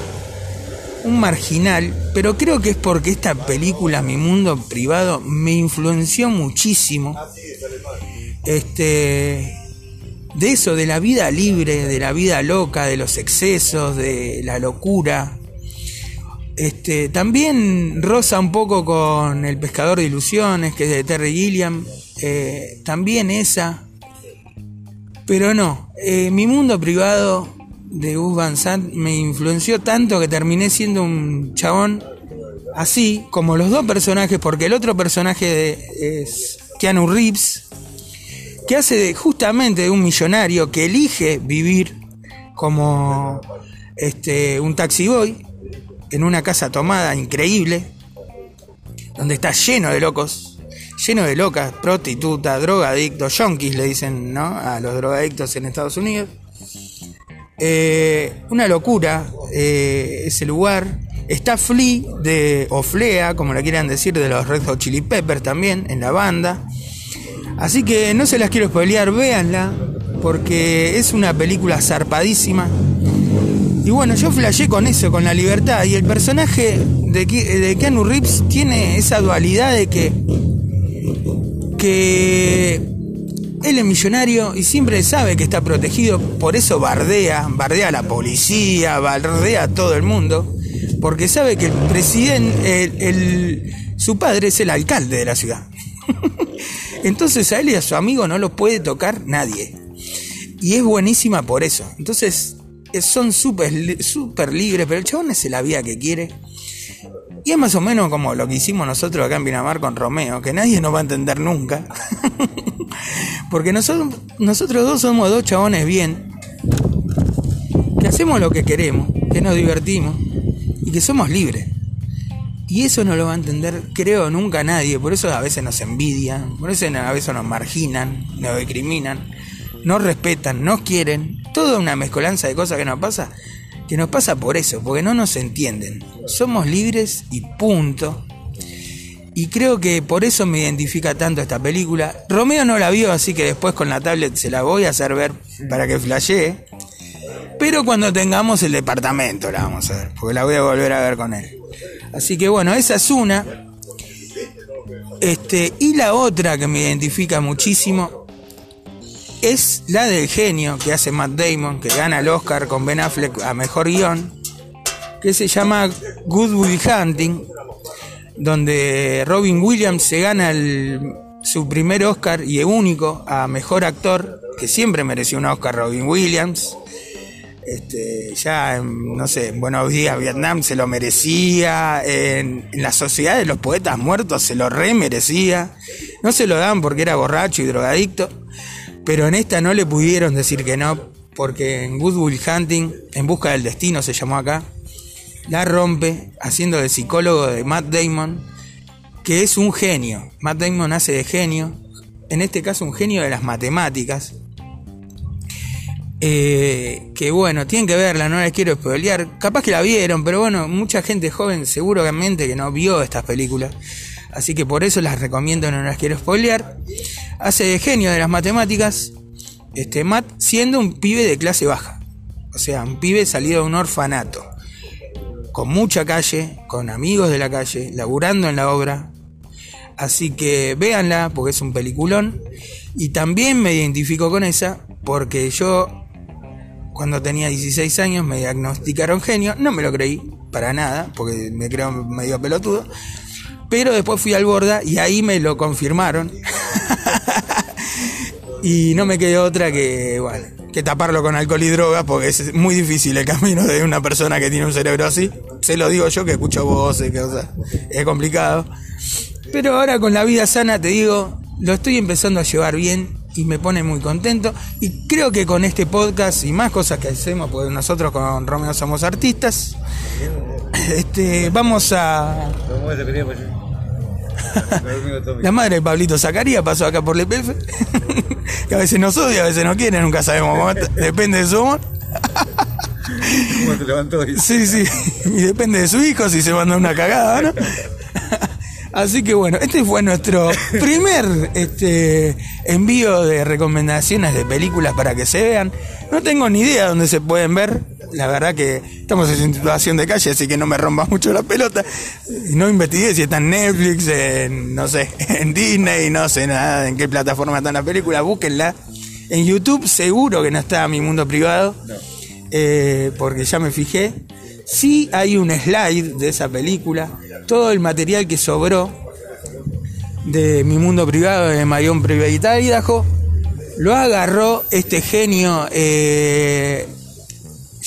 un marginal, pero creo que es porque esta película, Mi Mundo Privado, me influenció muchísimo. Este, de eso, de la vida libre, de la vida loca, de los excesos, de la locura. Este, también roza un poco con El Pescador de Ilusiones, que es de Terry Gilliam. Eh, también esa. Pero no, eh, mi mundo privado de Gus Van Sant me influenció tanto que terminé siendo un chabón así, como los dos personajes, porque el otro personaje de- es Keanu Reeves, que hace de- justamente de un millonario que elige vivir como este, un taxi boy en una casa tomada increíble, donde está lleno de locos, lleno de locas, prostitutas, drogadictos, yonkis le dicen, ¿no? A los drogadictos en Estados Unidos. Eh, una locura eh, ese lugar. Está Flea de, o Flea, como le quieran decir, de los Red Hot Chili Peppers también en la banda. Así que no se las quiero spoilear, véanla, porque es una película zarpadísima. Y bueno, yo flashé con eso, con la libertad. Y el personaje de, Ke- de Keanu Reeves tiene esa dualidad de que. que. él es millonario y siempre sabe que está protegido, por eso bardea, bardea a la policía, bardea a todo el mundo, porque sabe que el presidente, el- el- su padre es el alcalde de la ciudad. Entonces a él y a su amigo no lo puede tocar nadie. Y es buenísima por eso. Entonces son súper súper libres, pero el chabón es la vida que quiere. Y es más o menos como lo que hicimos nosotros acá en Pinamar con Romeo, que nadie nos va a entender nunca. Porque nosotros, nosotros dos somos dos chabones bien, que hacemos lo que queremos, que nos divertimos y que somos libres. Y eso no lo va a entender, creo, nunca nadie. Por eso a veces nos envidian, por eso a veces nos marginan, nos discriminan, no respetan, no quieren. Toda una mezcolanza de cosas que nos pasa, que nos pasa por eso, porque no nos entienden. Somos libres y punto. Y creo que por eso me identifica tanto esta película. Romeo no la vio, así que después con la tablet se la voy a hacer ver para que flashee. Pero cuando tengamos el departamento la vamos a ver, porque la voy a volver a ver con él. Así que bueno, esa es una. Este, y la otra que me identifica muchísimo es la del genio que hace Matt Damon, que gana el Oscar con Ben Affleck a mejor guion, que se llama Good Will Hunting, donde Robin Williams se gana el- su primer Oscar y el único a mejor actor, que siempre mereció un Oscar Robin Williams. Este, ya en, no sé, en Buenos Días Vietnam se lo merecía, en, en la Sociedad de los Poetas Muertos se lo re merecía, no se lo dan porque era borracho y drogadicto, pero en esta no le pudieron decir que no, porque en Good Will Hunting, en busca del destino se llamó acá, la rompe haciendo de psicólogo de Matt Damon, que es un genio. Matt Damon hace de genio, en este caso un genio de las matemáticas. Eh, que bueno, tienen que verla, no les quiero spoilear. Capaz que la vieron, pero bueno, mucha gente joven seguramente que no vio estas películas. Así que por eso las recomiendo, no las quiero spoilear. Hace genio de las matemáticas. Este Matt siendo un pibe de clase baja. O sea, un pibe salido de un orfanato. Con mucha calle, con amigos de la calle, laburando en la obra. Así que véanla porque es un peliculón. Y también me identifico con esa porque yo cuando tenía 16 años me diagnosticaron genio. No me lo creí para nada porque me creo medio pelotudo. Pero después fui al Borda y ahí me lo confirmaron. y no me quedó otra que, bueno, que taparlo con alcohol y drogas porque es muy difícil el camino de una persona que tiene un cerebro así. Se lo digo yo que escucho voces, que es complicado. Pero ahora con la vida sana te digo, lo estoy empezando a llevar bien y me pone muy contento. Y creo que con este podcast y más cosas que hacemos, porque nosotros con Romeo somos artistas, este, vamos a... La madre de Pablito Zacarías pasó acá por LPF, que a veces nos odia, a veces no quiere, nunca sabemos cómo está, depende de su humor. ¿Cómo se levantó hoy? Sí, sí, y depende de su hijo si se manda una cagada, ¿no? Así que bueno, este fue nuestro primer este, envío de recomendaciones de películas para que se vean. No tengo ni idea dónde se pueden ver. La verdad que estamos en situación de calle, así que no me rompas mucho la pelota. Y no investigué si está en Netflix, en, no sé, en Disney, no sé nada en qué plataforma está la película. Búsquenla. En YouTube seguro que no está mi mundo privado, eh, porque ya me fijé. Sí hay un slide de esa película, todo el material que sobró de mi mundo privado de Marion Private Idaho, lo agarró este genio eh,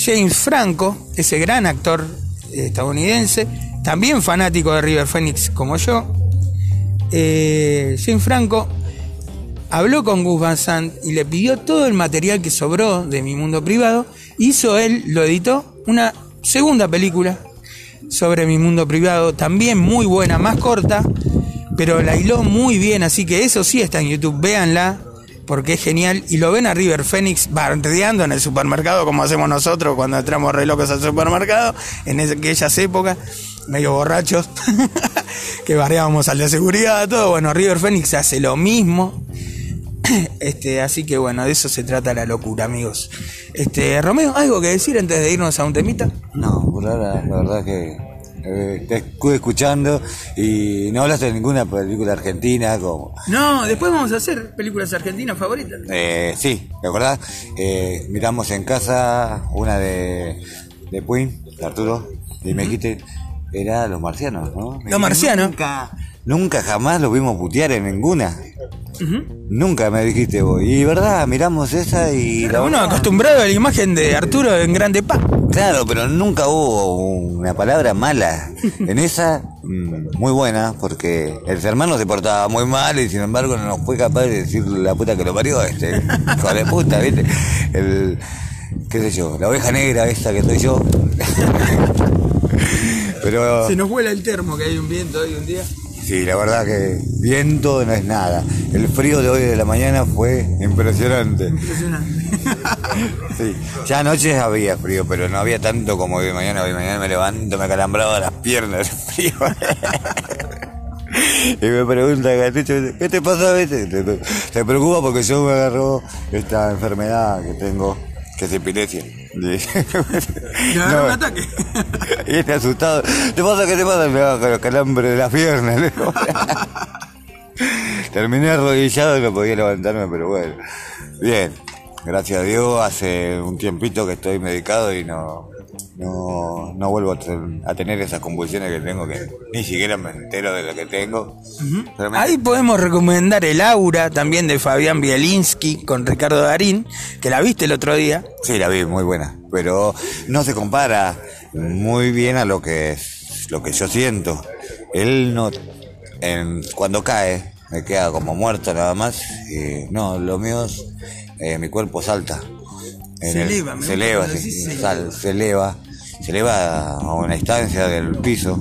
James Franco, ese gran actor estadounidense, también fanático de River Phoenix como yo. Eh, James Franco habló con Gus Van Sant y le pidió todo el material que sobró de mi mundo privado. Hizo él, lo editó, una segunda película sobre mi mundo privado, también muy buena, más corta, pero la hiló muy bien, así que eso sí está en YouTube, véanla, porque es genial. Y lo ven a River Phoenix bardeando en el supermercado, como hacemos nosotros cuando entramos re locos al supermercado, en aquellas épocas, medio borrachos, que bardeábamos al de seguridad, todo. Bueno, River Phoenix hace lo mismo. Este, así que bueno, de eso se trata la locura, amigos. Este, Romeo, ¿algo que decir antes de irnos a un temita? No, por ahora, la verdad que eh, te estuve escuchando y no hablaste de ninguna película argentina como... No, después vamos a hacer películas argentinas favoritas. Eh, sí, ¿te acordás? Eh, miramos en casa una de, de Puin, de Arturo, y me dijiste, era Los Marcianos, ¿no? Los Marcianos. Nunca, nunca jamás lo vimos putear en ninguna. Nunca me dijiste vos. Y verdad, miramos esa y... la Uno acostumbrado a la imagen de Arturo en Grande Paz. Claro, pero nunca hubo una palabra mala. En esa, mm, muy buena, porque el hermano se portaba muy mal y sin embargo no fue capaz de decir la puta que lo parió este. Hijo de puta, ¿viste? El, qué sé yo, la oveja negra esta que soy yo. Pero Se nos vuela el termo, que hay un viento hoy un día. Sí, la verdad que viento no es nada. El frío de hoy de la mañana fue impresionante. Impresionante. Sí, ya anoche había frío, pero no había tanto como hoy de mañana. Hoy de mañana me levanto, me acalambraba las piernas de frío. Y me pregunta Gatucho, ¿qué te pasa? Te, te preocupa porque yo me agarró esta enfermedad que tengo, que es epilepsia. Un ataque. Y este asustado, ¿te pasa qué te pasa? Me agarro los calambres de las piernas. digo. Terminé arrodillado y no podía levantarme, pero bueno. Bien, gracias a Dios, hace un tiempito que estoy medicado y no, no, no vuelvo a, ten- a tener esas convulsiones que tengo, que ni siquiera me entero de lo que tengo. Ahí podemos recomendar el Aura también de Fabián Bielinski con Ricardo Darín, que la viste el otro día. Sí, la vi, muy buena, pero no se compara muy bien a lo que es, lo que yo siento. Él no, en, cuando cae, me queda como muerto nada más. Y no, lo mío es, eh, mi cuerpo salta. Se el- eleva, se eleva, se sal- se eleva, se eleva a una instancia del piso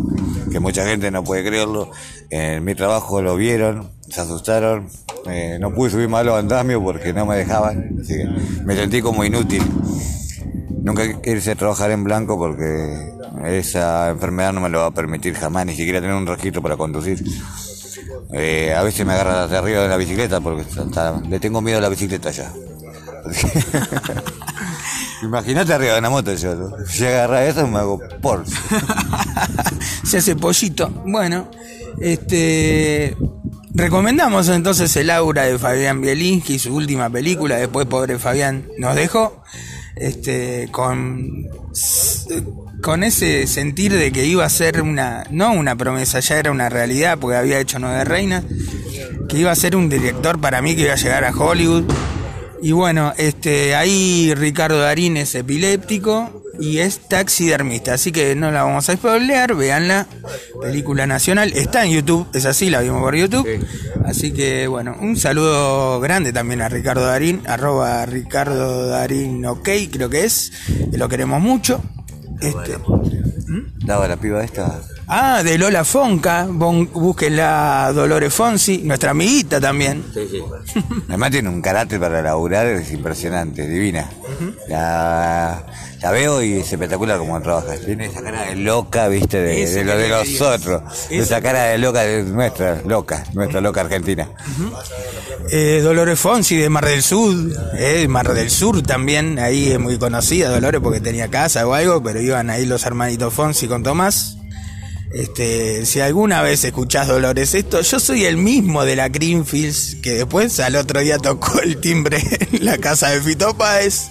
que mucha gente no puede creerlo. En mi trabajo lo vieron, se asustaron. eh, no pude subir más los andamios porque no me dejaban, así que me sentí como inútil. Nunca quise trabajar en blanco porque esa enfermedad no me lo va a permitir jamás, ni siquiera tener un registro para conducir. Eh, a veces me agarra de arriba de la bicicleta porque le tengo miedo a la bicicleta ya. Imagínate arriba de una moto yo. Si agarra eso me hago Porsche. Se hace pollito. Bueno, este. Recomendamos entonces el Aura de Fabián Bielinski, su última película. Después, pobre Fabián nos dejó. Este, con. Con ese sentir de que iba a ser una. No una promesa, ya era una realidad porque había hecho Nueve Reinas. Que iba a ser un director para mí que iba a llegar a Hollywood. Y bueno, este, ahí Ricardo Darín es epiléptico y es taxidermista, así que no la vamos a spoilear, veanla, película nacional, está en YouTube, es así, la vimos por YouTube. Así que bueno, un saludo grande también a Ricardo Darín, arroba Ricardo Darín OK, creo que es, lo queremos mucho. Este, Daba la piba esta. Ah, de Lola Fonca, bon- búsquenla Dolores Fonsi, nuestra amiguita también. Además tiene un carácter para laburar, es impresionante, divina. la, la veo y es espectacular como trabaja. Tiene esa cara de loca, viste, de, de lo de te los digo. otros. Eso Esa cara de loca de nuestra, loca, nuestra loca argentina. Eh, Dolores Fonsi de Mar del Sur, eh, Mar del Sur también, ahí es muy conocida Dolores porque tenía casa o algo, pero iban ahí los hermanitos Fonsi con Tomás. Este, si alguna vez escuchás Dolores esto, yo soy el mismo de la Greenfields que después al otro día tocó el timbre en la casa de Fito Páez.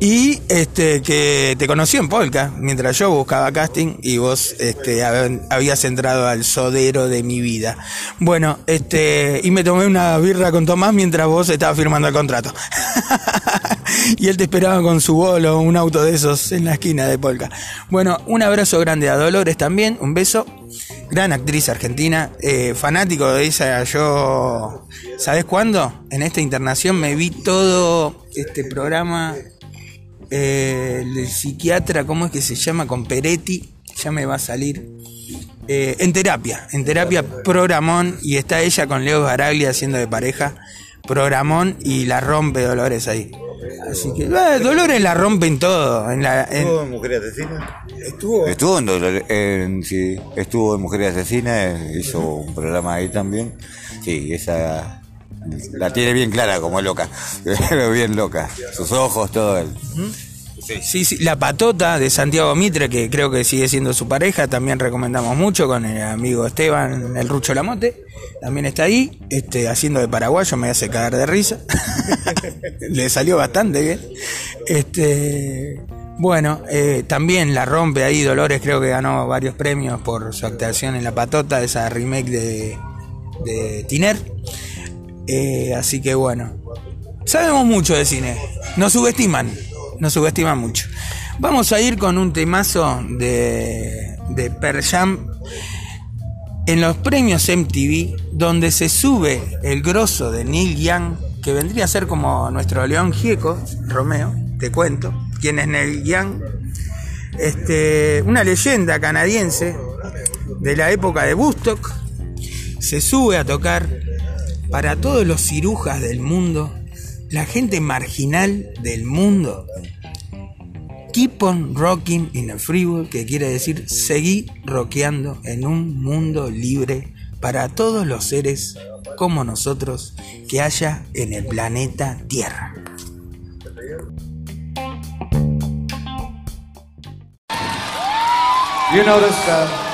Y este que te conocí en Polka, mientras yo buscaba casting y vos este hab- habías entrado al sodero de mi vida. Bueno, este y me tomé una birra con Tomás mientras vos estabas firmando el contrato. y él te esperaba con su bolo, un auto de esos en la esquina de Polka. Bueno, un abrazo grande a Dolores también, un beso. Gran actriz argentina, eh, fanático de ella. Yo, ¿sabes cuándo? En esta internación me vi todo este programa eh, el psiquiatra, ¿cómo es que se llama? Con Peretti, ya me va a salir. eh, en terapia, en terapia programón y está ella con Leo Garaglia haciendo de pareja, programón y la rompe Dolores ahí. Así que eh, Dolores la rompe en todo, en la, en- ¿Estuvo en Mujeres Asesinas? estuvo Estuvo en, Dolor- en- sí, estuvo en Mujeres Asesinas, hizo un programa ahí también. Sí, esa la tiene bien clara como loca, pero bien loca. Sus ojos, todo el... Sí, sí, la patota de Santiago Mitre, que creo que sigue siendo su pareja, también recomendamos mucho con el amigo Esteban, el Rucho Lamote. También está ahí, este, haciendo de paraguayo, me hace cagar de risa. Le salió bastante bien. Este, bueno, eh, también la rompe ahí, Dolores creo que ganó varios premios por su actuación en La Patota, esa remake de, de Tiner. Eh, así que bueno, Sabemos mucho de cine. Nos subestiman. Nos subestiman mucho. Vamos a ir con un temazo de, de Pearl Jam en los premios MTV, donde se sube el grosso de Neil Young, que vendría a ser como nuestro León Gieco, Romeo, te cuento, quién es Neil Young. Este, una leyenda canadiense de la época de Woodstock, se sube a tocar para todos los cirujas del mundo, la gente marginal del mundo. Keep on rocking in a free world, que quiere decir seguir rockeando en un mundo libre para todos los seres como nosotros que haya en el planeta Tierra. You notice uh,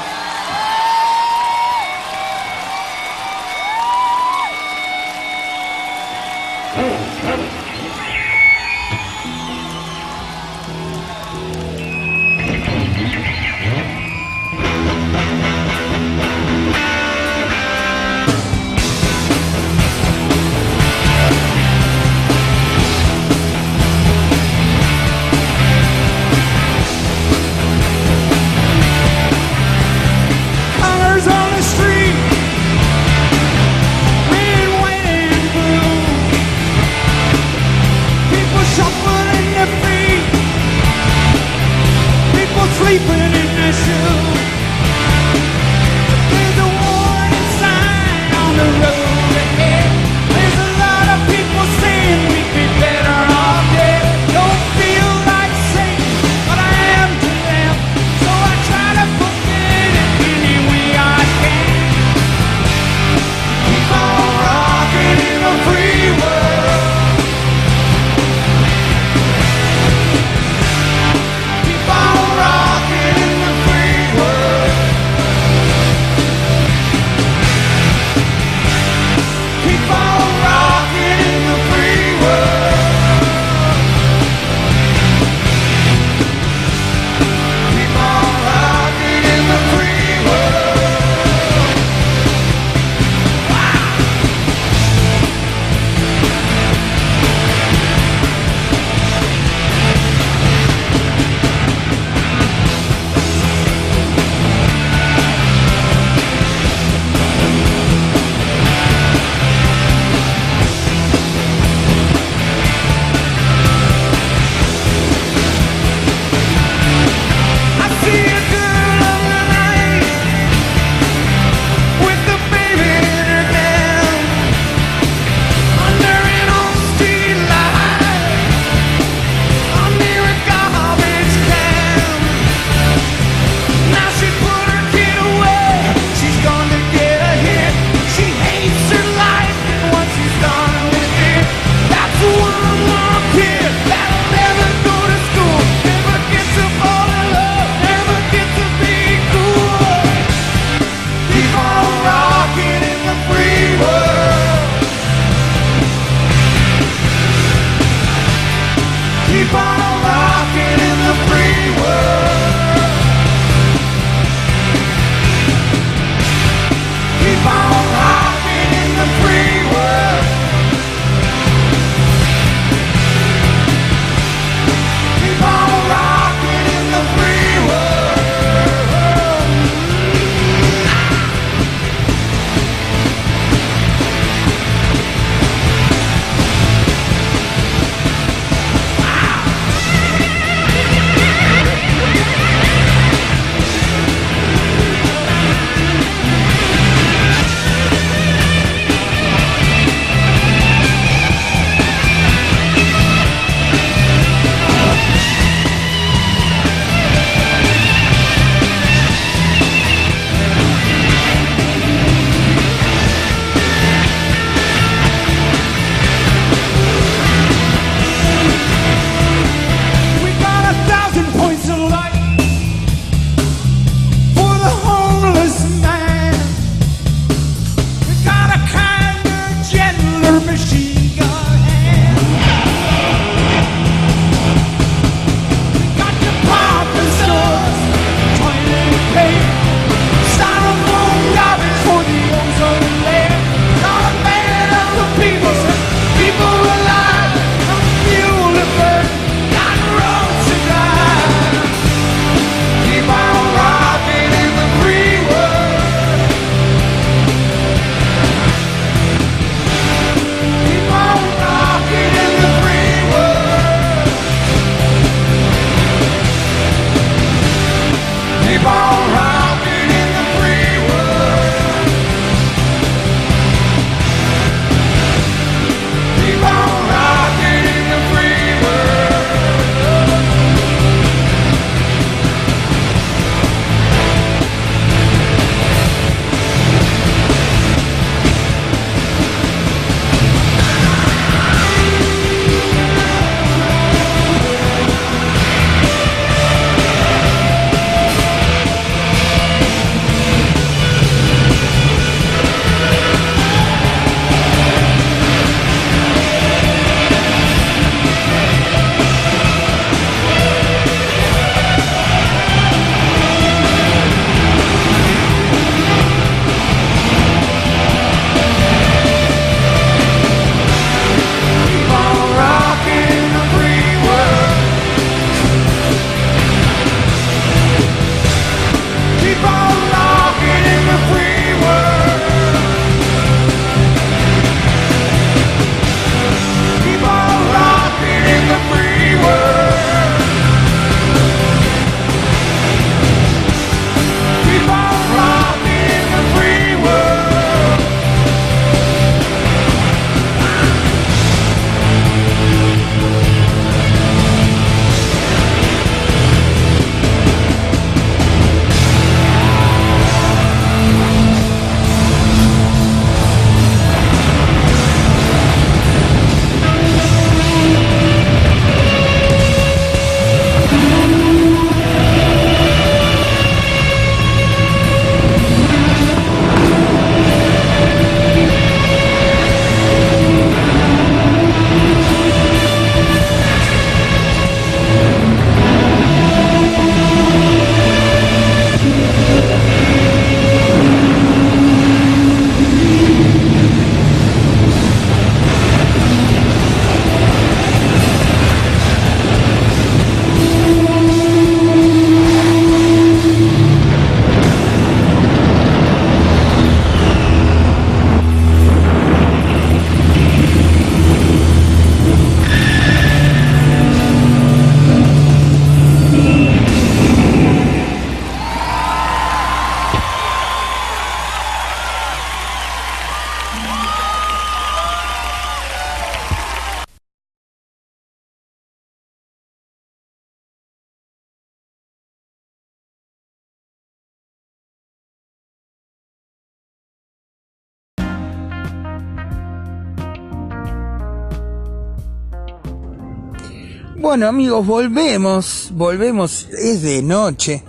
Bueno amigos, volvemos, volvemos, es de noche,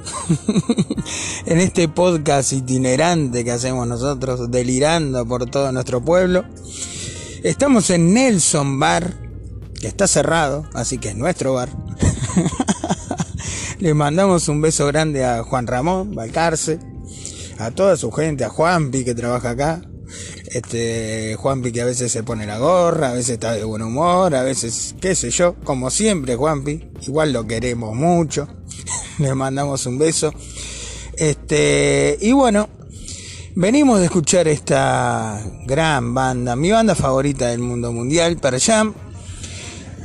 en este podcast itinerante que hacemos nosotros, delirando por todo nuestro pueblo. Estamos en Nelson Bar, que está cerrado, así que es nuestro bar. Le mandamos un beso grande a Juan Ramón Balcarce, a toda su gente, a Juanpi que trabaja acá. Este Juanpi que a veces se pone la gorra, a veces está de buen humor, a veces, qué sé yo, como siempre Juanpi, igual lo queremos mucho. Le mandamos un beso. Este, y bueno, venimos de escuchar esta gran banda, mi banda favorita del mundo mundial, Pearl Jam,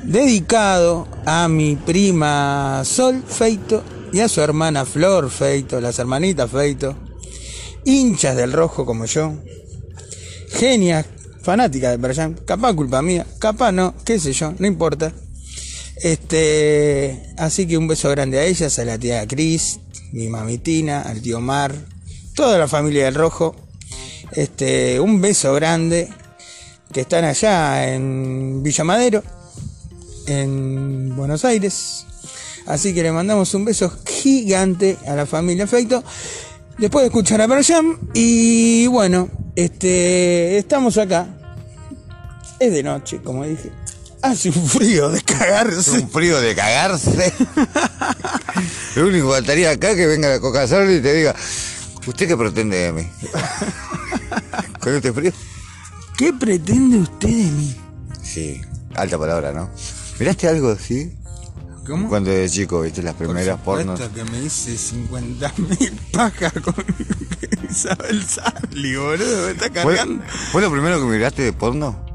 dedicado a mi prima Sol Feito y a su hermana Flor Feito, las hermanitas Feito, hinchas del rojo como yo, genias, fanáticas de Jam, capaz culpa mía, capaz no, qué sé yo, no importa. Este, así que un beso grande a ellas, a la tía Cris, mi mamitina, al tío Mar, toda la familia del rojo. Este, un beso grande que están allá en Villa Madero, en Buenos Aires. Así que le mandamos un beso gigante a la familia Feito. Después de escuchar a Pearl Jam y bueno, este, estamos acá. Es de noche, como dije. Hace un frío de cagarse. un frío de cagarse. Lo único que faltaría acá es que venga la Coca Cola y te diga, ¿usted qué pretende de mí? ¿Con este frío? ¿Qué pretende usted de mí? Sí, alta palabra, ¿no? ¿Miraste algo así? ¿Cómo? Cuando de chico viste las Por primeras supuesto pornos. que me hice 50.000 pajas con Isabel Sarli, boludo, me está ¿Fue, cargando. fue lo primero que miraste de porno?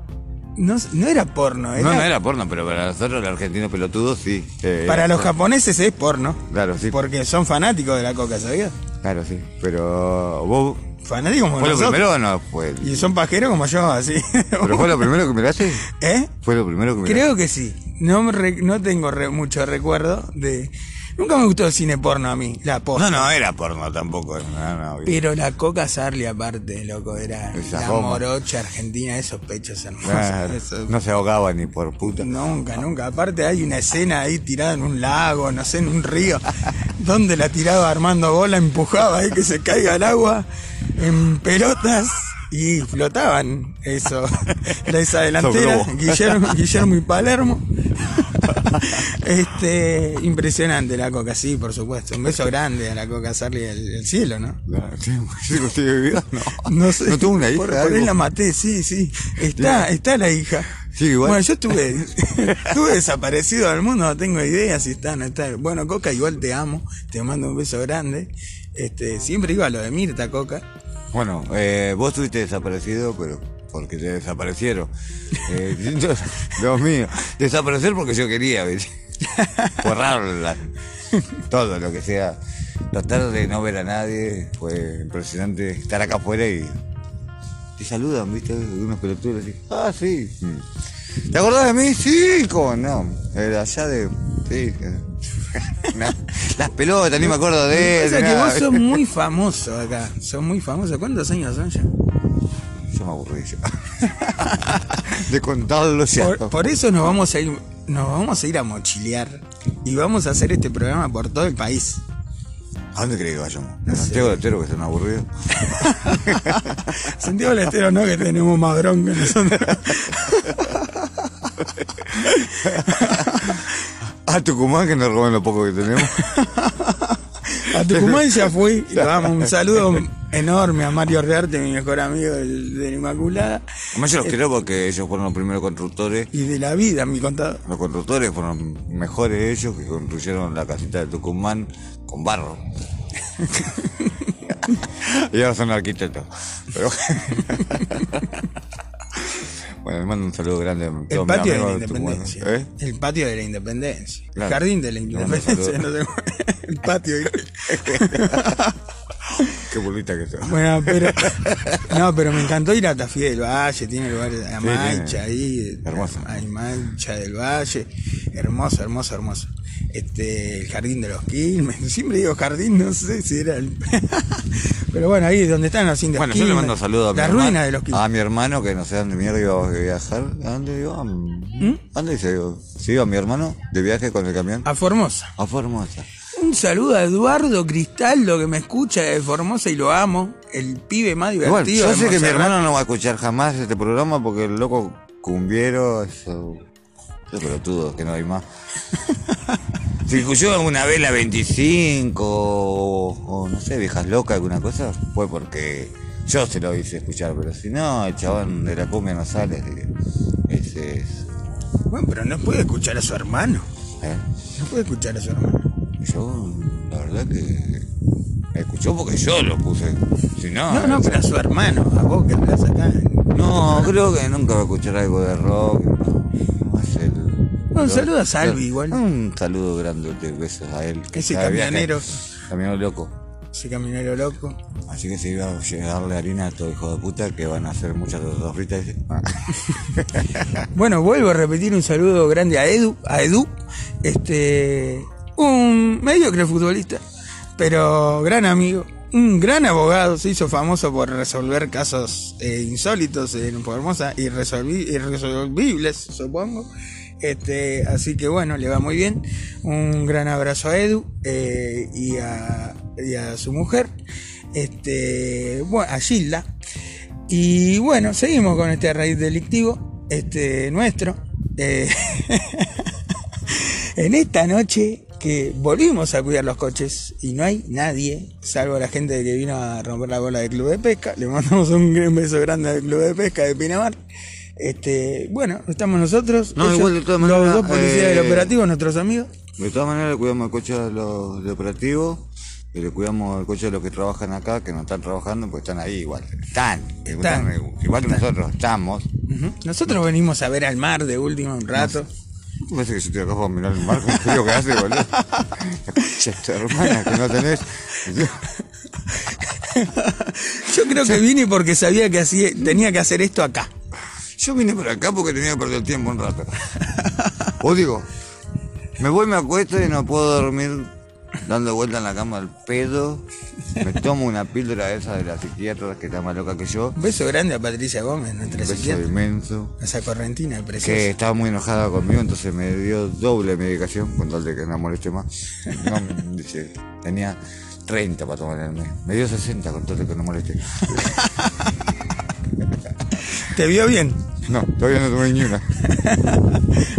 No, no era porno, era, No, no era porno, pero para nosotros, los argentinos pelotudos, sí. Eh, para los japoneses es porno. Claro, sí. Porque son fanáticos de la coca, ¿sabías? Claro, sí. Pero vos, Fanáticos como ¿fue lo primero o no fue? Y son pajeros como yo, así. ¿Pero fue lo primero que miraste? ¿Eh? ¿Fue lo primero que miraste? Creo que sí. No, me re- no tengo re- mucho recuerdo de... Nunca me gustó el cine porno a mí, la posta. No, no era porno tampoco. No, no, Pero la coca Sarli aparte, loco, era Esa la goma. morocha argentina, esos pechos hermosos. Claro, esos- no se ahogaba ni por puta. Nunca, nunca. Aparte hay una escena ahí tirada en un lago, no sé, en un río, donde la tiraba Armando Bola, empujaba ahí que se caiga al agua en pelotas y flotaban. Eso, esa delantera. Guillermo, Guillermo y Palermo. Este, impresionante la coca, sí, por supuesto. Un beso grande a la coca Sarli del, del cielo, ¿no? No, no. No sé. ¿No tuvo una hija? Por, ahí la maté, sí, sí. Está, está la hija. Sí, igual. Bueno, yo estuve, estuve desaparecido del mundo, no tengo idea si está o no está. Bueno, Coca, igual te amo, te mando un beso grande. Este, siempre iba a lo de Mirta, Coca. Bueno, eh, vos estuviste desaparecido, pero porque te desaparecieron. Eh, Dios mío, desaparecer porque yo quería, ¿viste? Borrar la- todo lo que sea. Tratar de no ver a nadie, fue impresionante estar acá afuera y te saludan, ¿viste? Unos pelotudos así. Ah, sí. Mm. ¿Te acordás de mí? Sí, ¿cómo no? Era allá de. Sí. No, Las pelotas, ni me acuerdo de él. Que vos sos muy famoso acá, sos muy famoso. ¿Cuántos años son ya? Yo me aburrí yo. de contarlo ya. Por, por eso nos vamos a ir, nos vamos a ir a mochilear y vamos a hacer este programa por todo el país. ¿A dónde crees que vayamos? No ¿A sé. Santiago del Estero que están aburridos? Santiago del Estero no, que tenemos más bronca nosotros. A Tucumán que nos roban lo poco que tenemos. A Tucumán ya fui. Vamos, un saludo enorme a Mario Rearte, mi mejor amigo del- de la Inmaculada. Además yo los quiero porque ellos fueron los primeros constructores. Y de la vida, mi contador. Los constructores fueron mejores ellos que construyeron la casita de Tucumán con barro. y ahora son arquitectos. Pero... bueno, les mando un saludo grande a todos El mis patio de la independencia. ¿Eh? El patio de la independencia. El jardín de la Le independencia. no. El patio. Qué bolita que son. Bueno, pero. No, pero me encantó ir a Tafí del Valle. Tiene lugar la Sí, Mancha ahí. Hermoso. Hay Mancha del Valle. Hermoso, hermoso, hermoso. este, el jardín de los Quilmes. Siempre digo jardín, no sé si era el. Pero bueno, ahí donde están los indios Bueno, yo le Quilmes, mando saludos a mi La hermano, ruina de los Quilmes. a mi hermano que no sé a dónde mierda iba a viajar. ¿A dónde iba? ¿Mm? ¿A dónde se iba? ¿Se iba mi hermano de viaje con el camión? A Formosa. A Formosa. Un saludo a Eduardo Cristaldo que me escucha de Formosa y lo amo. El pibe más divertido. Yo de sé que mi hermano no va a escuchar jamás este programa porque el loco cumbiero. Eso pelotudo, que no hay más. Si escuchó alguna vez la 25 o, o no sé, viejas locas, alguna cosa, fue porque yo se lo hice escuchar, pero si no, el chabón de la cumbia no sale. Ese es. Bueno, pero no puede escuchar a su hermano. ¿eh? No puede escuchar a su hermano. Yo, la verdad que. Me escuchó porque yo lo puse. Si no. No, no, pero a su hermano. A vos que hablas acá. No, creo que nunca va a escuchar algo de rock. No. Un saludo a Salvi igual. Un saludo grande de besos a él. que Ese camionero. Camionero loco. Ese caminero loco. Así que se iba a llegarle harina a todo hijo de puta que van a hacer muchas tortas fritas. Ah. Bueno, vuelvo a repetir un saludo grande a Edu, a Edu, este, un mediocre futbolista, pero gran amigo, un gran abogado, se hizo famoso por resolver casos eh, insólitos en Formosa, irresolvi- irresolvibles, supongo. Este, así que bueno, le va muy bien. Un gran abrazo a Edu eh, y, a, y a su mujer, este, bueno, a Gilda. Y bueno, seguimos con este raíz delictivo, este nuestro. Eh, en esta noche que volvimos a cuidar los coches y no hay nadie, salvo la gente que vino a romper la bola del club de pesca. Le mandamos un gran beso grande al club de pesca de Pinamar. Este, bueno, estamos nosotros, No, igual de todas los maneras, dos policías eh, del operativo, nuestros amigos. De todas maneras, le cuidamos el coche a los de operativo. Y le cuidamos el coche a los que trabajan acá, que no están trabajando, pues están ahí igual. Están. Están. Igual que nosotros, estamos. Nosotros venimos a ver al mar de última un rato. ¿Tú parece que yo estoy acá para mirar el mar con el frío que hace, boludo? La concha de tu hermana que no tenés. Yo creo que vine porque sabía que hacía, tenía que hacer esto acá. Yo vine por acá porque tenía que perder el tiempo un rato. O digo, me voy, me acuesto y no puedo dormir dando vuelta en la cama al pedo. Me tomo una píldora esa de la psiquiatra que está más loca que yo. Un beso grande a Patricia Gómez, Un nuestra beso psiquiatra. inmenso. Esa correntina preciosa. Que estaba muy enojada conmigo, entonces me dio doble medicación con tal de que no moleste más. No, dice, tenía 30 para tomar el mes. Me dio 60 con tal de que no moleste. ¿Te vio bien? No, todavía no tomé ni una.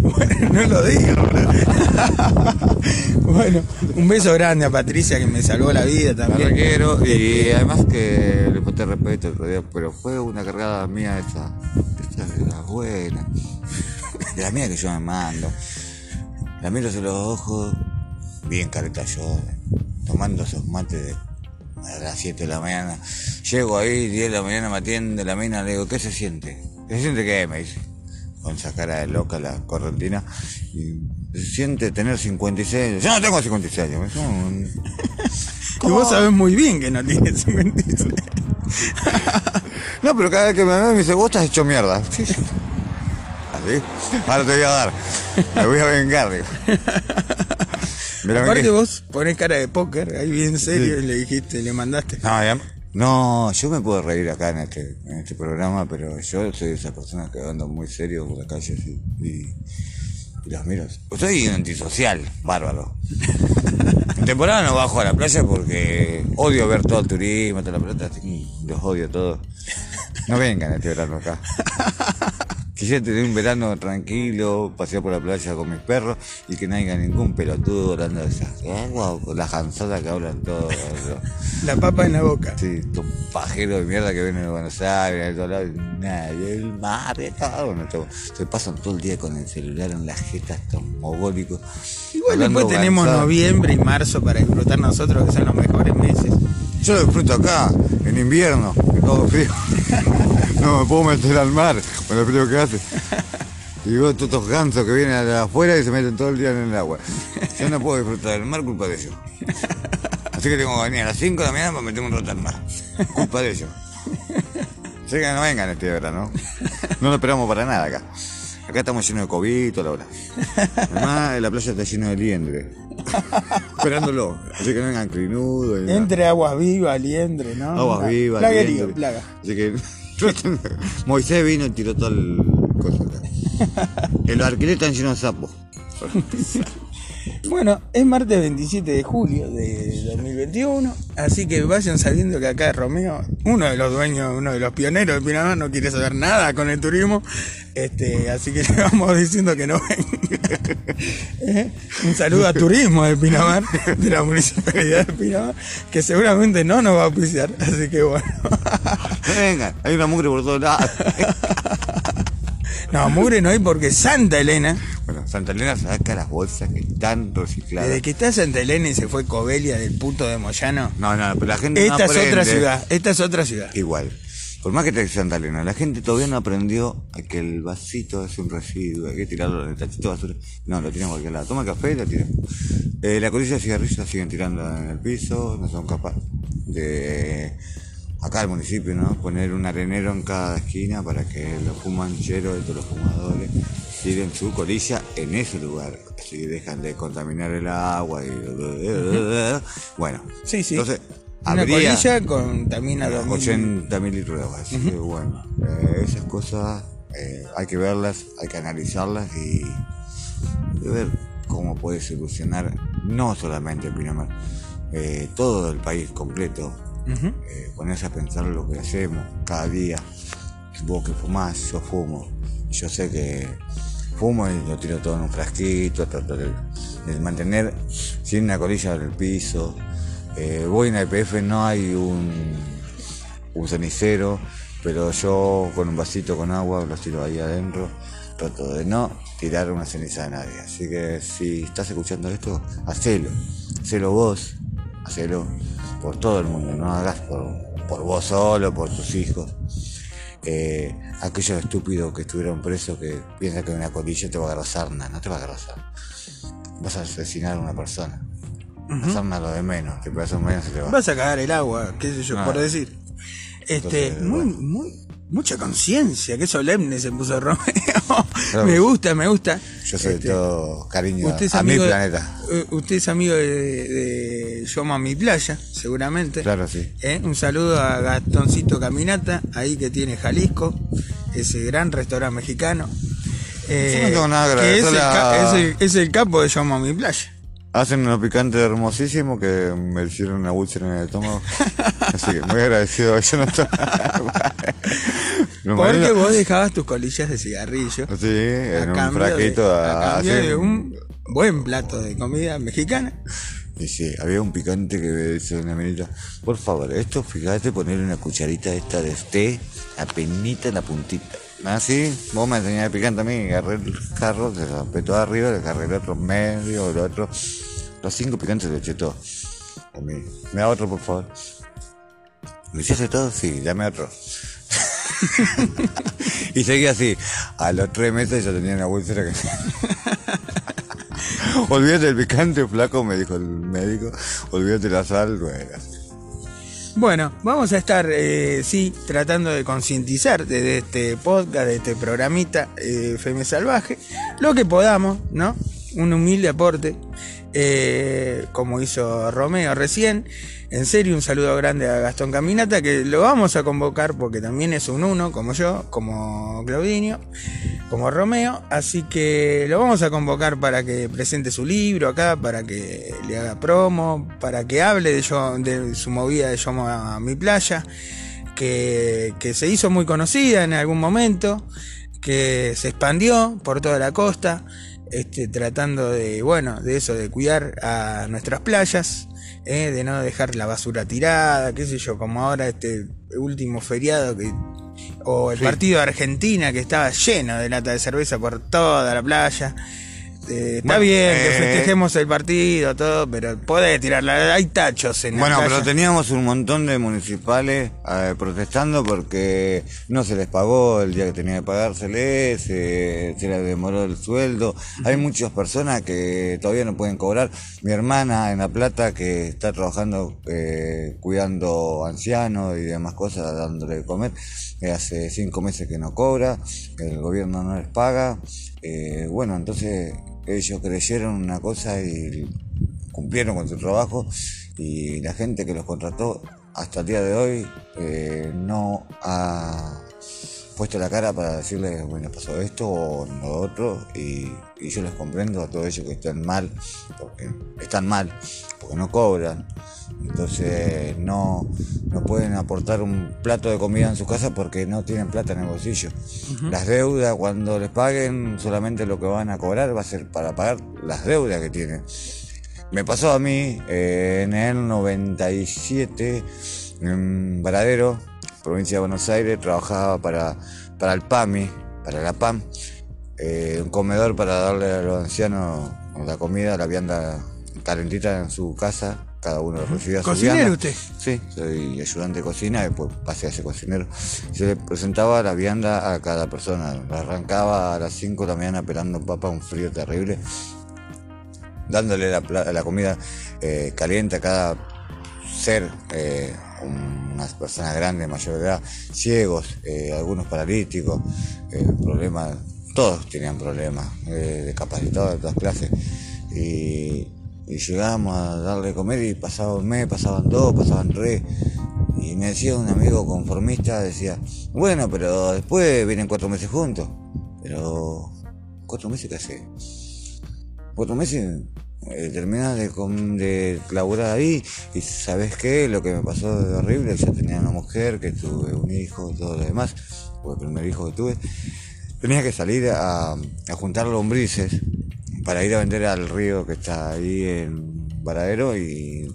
Bueno, no lo boludo. Bueno, un beso grande a Patricia que me salvó la vida también. requiero y además que le falté respeto otro día, pero fue una cargada mía esa, esa de la buena, de la mía que yo me mando. La miro hacia los ojos, bien careta yo, tomando esos mates de a las 7 de la mañana. Llego ahí, 10 de la mañana me atiende la mina, le digo, ¿qué se siente? ¿Qué se siente qué? Me dice, con esa cara de loca la correntina. Y se siente tener 56 años. Yo no tengo 56 años, Y vos sabés muy bien que no tiene 56. No, pero cada vez que me ve me dice, vos estás hecho mierda. Sí. Así. Ahora te voy a dar. Me voy a vengar, digo. Aparte vos ponés cara de póker, ahí bien serio, y le dijiste, le mandaste. No, ya- no, yo me puedo reír acá en este, en este programa, pero yo soy de esas personas que ando muy serio por la calle así, y, y los miro. Soy antisocial, bárbaro. En temporada no bajo a la playa porque odio ver todo el turismo, toda la pelota, los odio todos. No vengan este verano acá. Quisiera tener un verano tranquilo, pasear por la playa con mis perros y que no haya ningún pelotudo hablando de esas aguas o las cansadas que hablan todos. La papa en la boca. Sí, estos pajeros de mierda que vienen de Buenos Aires, de todos lados, y nada, y el mar, y todo, bueno, se pasan todo el día con el celular en las jetas, estos mogólicos. Igual hablando después tenemos noviembre y marzo para disfrutar nosotros, que son los mejores meses. Yo lo disfruto acá, en invierno, que todo frío. No me puedo meter al mar con el frío que hace. Y veo todos estos gansos que vienen de afuera y se meten todo el día en el agua. Yo no puedo disfrutar del mar culpa de ellos. Así que tengo que venir a las 5 de la mañana para meterme un rato al mar. Culpa de ellos. Así que no vengan este verano. No lo esperamos para nada acá. Acá estamos llenos de COVID toda la hora. Además, la playa está llena de liendre. Esperándolo. Así que no vengan crinudos. Entre aguas vivas, liendre, ¿no? Aguas vivas. Plaguerío, liendre. plaga. Así que. Moisés vino y tiró todo el. Cosa. El alquiler están llenos de sapos. Bueno, es martes 27 de julio de 2021, así que vayan sabiendo que acá Romeo, uno de los dueños, uno de los pioneros de Pinamar, no quiere saber nada con el turismo, este, así que le vamos diciendo que no venga. ¿Eh? Un saludo a turismo de Pinamar, de la municipalidad de Pinamar, que seguramente no nos va a auspiciar, así que bueno. Vengan, hay una mugre por todos lados. No, mugre no hay porque Santa Elena, Bueno, Santa Elena saca las bolsas que están recicladas. desde que está Santa Elena y se fue Cobelia del puto de Moyano, No, no, pero la gente no esta es otra aprende. ciudad, esta es otra ciudad. Igual. Por más que te Santa Elena, la gente todavía no aprendió a que el vasito es un residuo, hay que tirarlo en el tachito de basura. No, lo tiran a cualquier lado. Toma café y lo tiran. Eh, la colilla de cigarrillos la siguen tirando en el piso, no son capaces de, acá al municipio, ¿no? Poner un arenero en cada esquina para que los fumancheros, todos los fumadores, tiren su colilla en ese lugar. Así dejan de contaminar el agua y... Bueno, Sí, sí. entonces... Una habría- colilla contamina 2000. 80 mil litros de agua. Así que bueno, eh, esas cosas eh, hay que verlas, hay que analizarlas y, y ver cómo puede solucionar no solamente Pinamar, eh, todo el país completo. Ujú. Eh, ponerse a pensar lo que hacemos cada día. Vos que fumás, yo fumo. Yo sé que fumo y lo tiro todo en un frasquito, trato de, mantener sin una colilla en el piso. Eh, voy en la IPF, no hay un, un cenicero, pero yo con un vasito con agua lo tiro ahí adentro. Trato de no tirar una ceniza a nadie. Así que si estás escuchando esto, hacelo. Hacelo vos, hacelo por todo el mundo. No hagas por, por vos solo, por tus hijos. Eh, aquellos estúpidos que estuvieron presos que piensan que una colilla te va a agarrar sarna. No te va a agarrar. Vas a asesinar a una persona. La sarna lo de menos. Pegas un menos se te va. Vas a cagar el agua, qué sé yo, Ah. por decir. Este, Entonces, muy, bueno. muy, mucha conciencia, qué solemne se puso Romeo. Me gusta, me gusta. Yo soy Este, todo cariño usted es a mi amigo de- planeta. eh, usted es amigo de, de Yo Amo a mi playa, seguramente. Claro, sí. ¿Eh? Un saludo a Gastoncito Caminata, ahí que tiene Jalisco, ese gran restaurante mexicano. Eh, Yo no tengo nada que que es, el, a- es el- es el capo de Yo Amo a mi playa. Hacen unos picantes hermosísimos que me hicieron una úlcera en el estómago. Así que muy agradecido. Yo no estoy. Me Porque vos dejabas tus colillas de cigarrillo. Sí, en un cambio de- fraquito a cambio de un buen plato de comida mexicana. Y sí, había un picante que me dice una minita. Por favor, esto fíjate ponerle una cucharita esta de té, apenita en la puntita. Así, vos me enseñás el picante a mí, agarré el carro, se apretó arriba, le agarré el otro medio, el otro. Los cinco picantes le eché todo. A mí. Me da otro, por favor. ¿Me hiciste todo? Sí, dame otro. y seguí así. A los tres meses ya tenía una úlcera que... Olvídate del picante, flaco, me dijo el médico. Olvídate la sal, bueno. Bueno, vamos a estar, eh, sí, tratando de concientizar desde este podcast, de este programita eh, Salvaje, lo que podamos, ¿no? Un humilde aporte, eh, como hizo Romeo recién. En serio, un saludo grande a Gastón Caminata, que lo vamos a convocar porque también es un uno, como yo, como Claudinio, como Romeo. Así que lo vamos a convocar para que presente su libro acá, para que le haga promo, para que hable de, yo, de su movida de Yo a mi playa, que se hizo muy conocida en algún momento, que se expandió por toda la costa, este, tratando de, bueno, de eso, de cuidar a nuestras playas, eh, de no dejar la basura tirada, qué sé yo, como ahora este último feriado que o el partido de Argentina que estaba lleno de lata de cerveza por toda la playa. Eh, está Bueno, bien que eh, festejemos el partido, todo, pero podés tirarla. Hay tachos en Bueno, pero teníamos un montón de municipales eh, protestando porque no se les pagó el día que tenía que pagársele, se, se les demoró el sueldo. Hay muchas personas que todavía no pueden cobrar. Mi hermana en La Plata que está trabajando eh, cuidando ancianos y demás cosas, dándole de comer, eh, hace cinco meses que no cobra, el gobierno no les paga. Eh, bueno, entonces ellos creyeron una cosa y cumplieron con su trabajo y la gente que los contrató hasta el día de hoy eh, no ha puesto la cara para decirles, bueno, pasó esto o lo otro y, y yo les comprendo a todos ellos que están mal, porque están mal, porque no cobran, entonces no, no pueden aportar un plato de comida en su casa porque no tienen plata en el bolsillo. Las deudas, cuando les paguen, solamente lo que van a cobrar va a ser para pagar las deudas que tienen. Me pasó a mí eh, en el 97 en Varadero, provincia de Buenos Aires, trabajaba para, para el PAMI, para la PAM, eh, un comedor para darle a los ancianos la comida, la vianda calentita en su casa, cada uno recibía su ¿Cocinero vianda. usted? Sí, soy ayudante de cocina, después pasé a ser cocinero. Se le presentaba la vianda a cada persona, la arrancaba a las 5 de la mañana pelando papa, un frío terrible dándole la, la comida eh, caliente a cada ser, eh, un- unas personas grandes, mayor edad, ciegos, eh, algunos paralíticos, eh, problemas, todos tenían problemas, discapacitados de todas clases. Y, y llegábamos a darle comer y pasaba un mes, pasaban dos, pasaban tres. Y me decía un amigo conformista, decía, bueno, pero después vienen cuatro meses juntos. Pero, ¿cuatro meses qué hace? cuatro meses eh, terminas de, de laburar ahí y sabes qué, lo que me pasó de horrible, yo tenía una mujer, que tuve un hijo todo lo demás, fue el primer hijo que tuve, tenía que salir a, juntar lombrices para ir a vender al río que está ahí en Varadero y,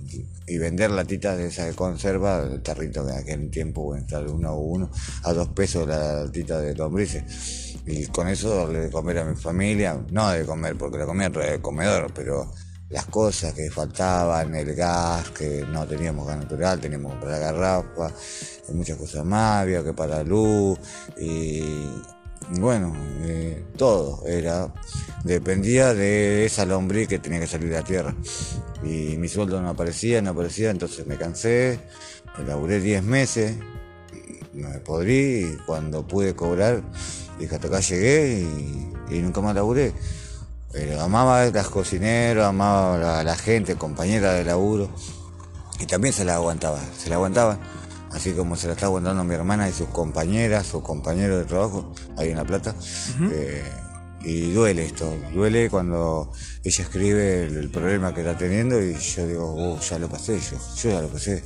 y vender latitas de esa conserva, el tarrito que en aquel tiempo, bueno, está uno a uno, a dos pesos la latita de lombrices. Y con eso darle de comer a mi familia, no de comer, porque la comía en el comedor, pero las cosas que faltaban, el gas, que no teníamos gas natural, teníamos que comprar la garrafa, muchas cosas más, había que pagar luz, y bueno, eh, todo era, dependía de esa lombriz que tenía que salir de la tierra. Y mi sueldo no aparecía, no aparecía, entonces me cansé, laburé 10 meses, me podrí y cuando pude cobrar, dije hasta acá llegué y, y nunca más laburé. Pero amaba a las cocineros, amaba a la, la gente, compañera de laburo, y también se la aguantaba, se la aguantaba, así como se la está aguantando mi hermana y sus compañeras, sus compañeros de trabajo, ahí en La Plata. Eh, y duele esto, duele cuando ella escribe el, el problema que está teniendo y yo digo, "Oh, ya lo pasé, yo, yo ya lo pasé.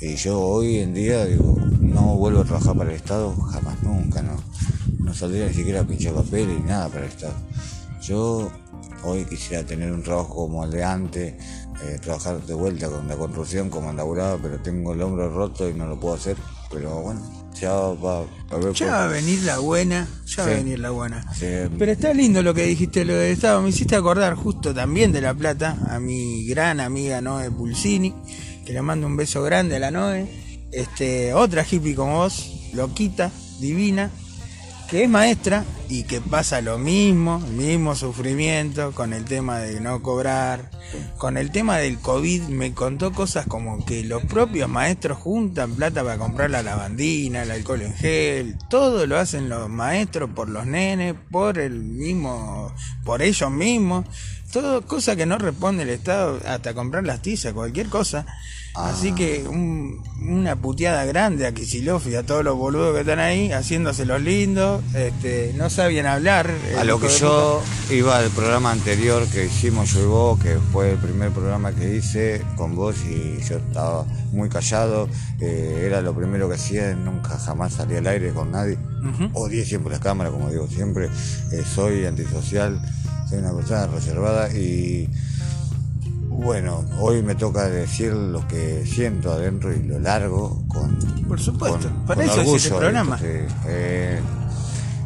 Y yo hoy en día digo, no vuelvo a trabajar para el Estado, jamás, nunca, no. No saldría ni siquiera a pinchar papel ni nada para el Estado. Yo hoy quisiera tener un trabajo como el de antes, eh, trabajar de vuelta con la construcción como laburaba, pero tengo el hombro roto y no lo puedo hacer. Pero bueno, ya va a ver. Ya va a venir la buena, ya va a venir la buena. Sí. Pero está lindo lo que dijiste, lo del Estado. Me hiciste acordar justo también de La Plata, a mi gran amiga Noé Pulsini, que le mando un beso grande a la Noé. Este, otra hippie como vos, loquita, divina, que es maestra y que pasa lo mismo, el mismo sufrimiento con el tema de no cobrar, con el tema del COVID, me contó cosas como que los propios maestros juntan plata para comprar la lavandina, el alcohol en gel, todo lo hacen los maestros por los nenes, por el mismo, por ellos mismos, todo cosa que no responde el Estado, hasta comprar las tizas, cualquier cosa. Así que un- una puteada grande a Kicillof y a todos los boludos que están ahí, haciéndose los lindos, este, no sabían hablar. A el lo que yo iba al programa anterior que hicimos yo y vos, que fue el primer programa que hice con vos y yo estaba muy callado, eh, era lo primero que hacía, nunca jamás salí al aire con nadie, odié siempre las cámaras, como digo siempre, eh, soy antisocial, soy una persona reservada y bueno, hoy me toca decir lo que siento adentro y lo largo con... Por supuesto, con- para con eso es orgullo, este programa. Sí, eh,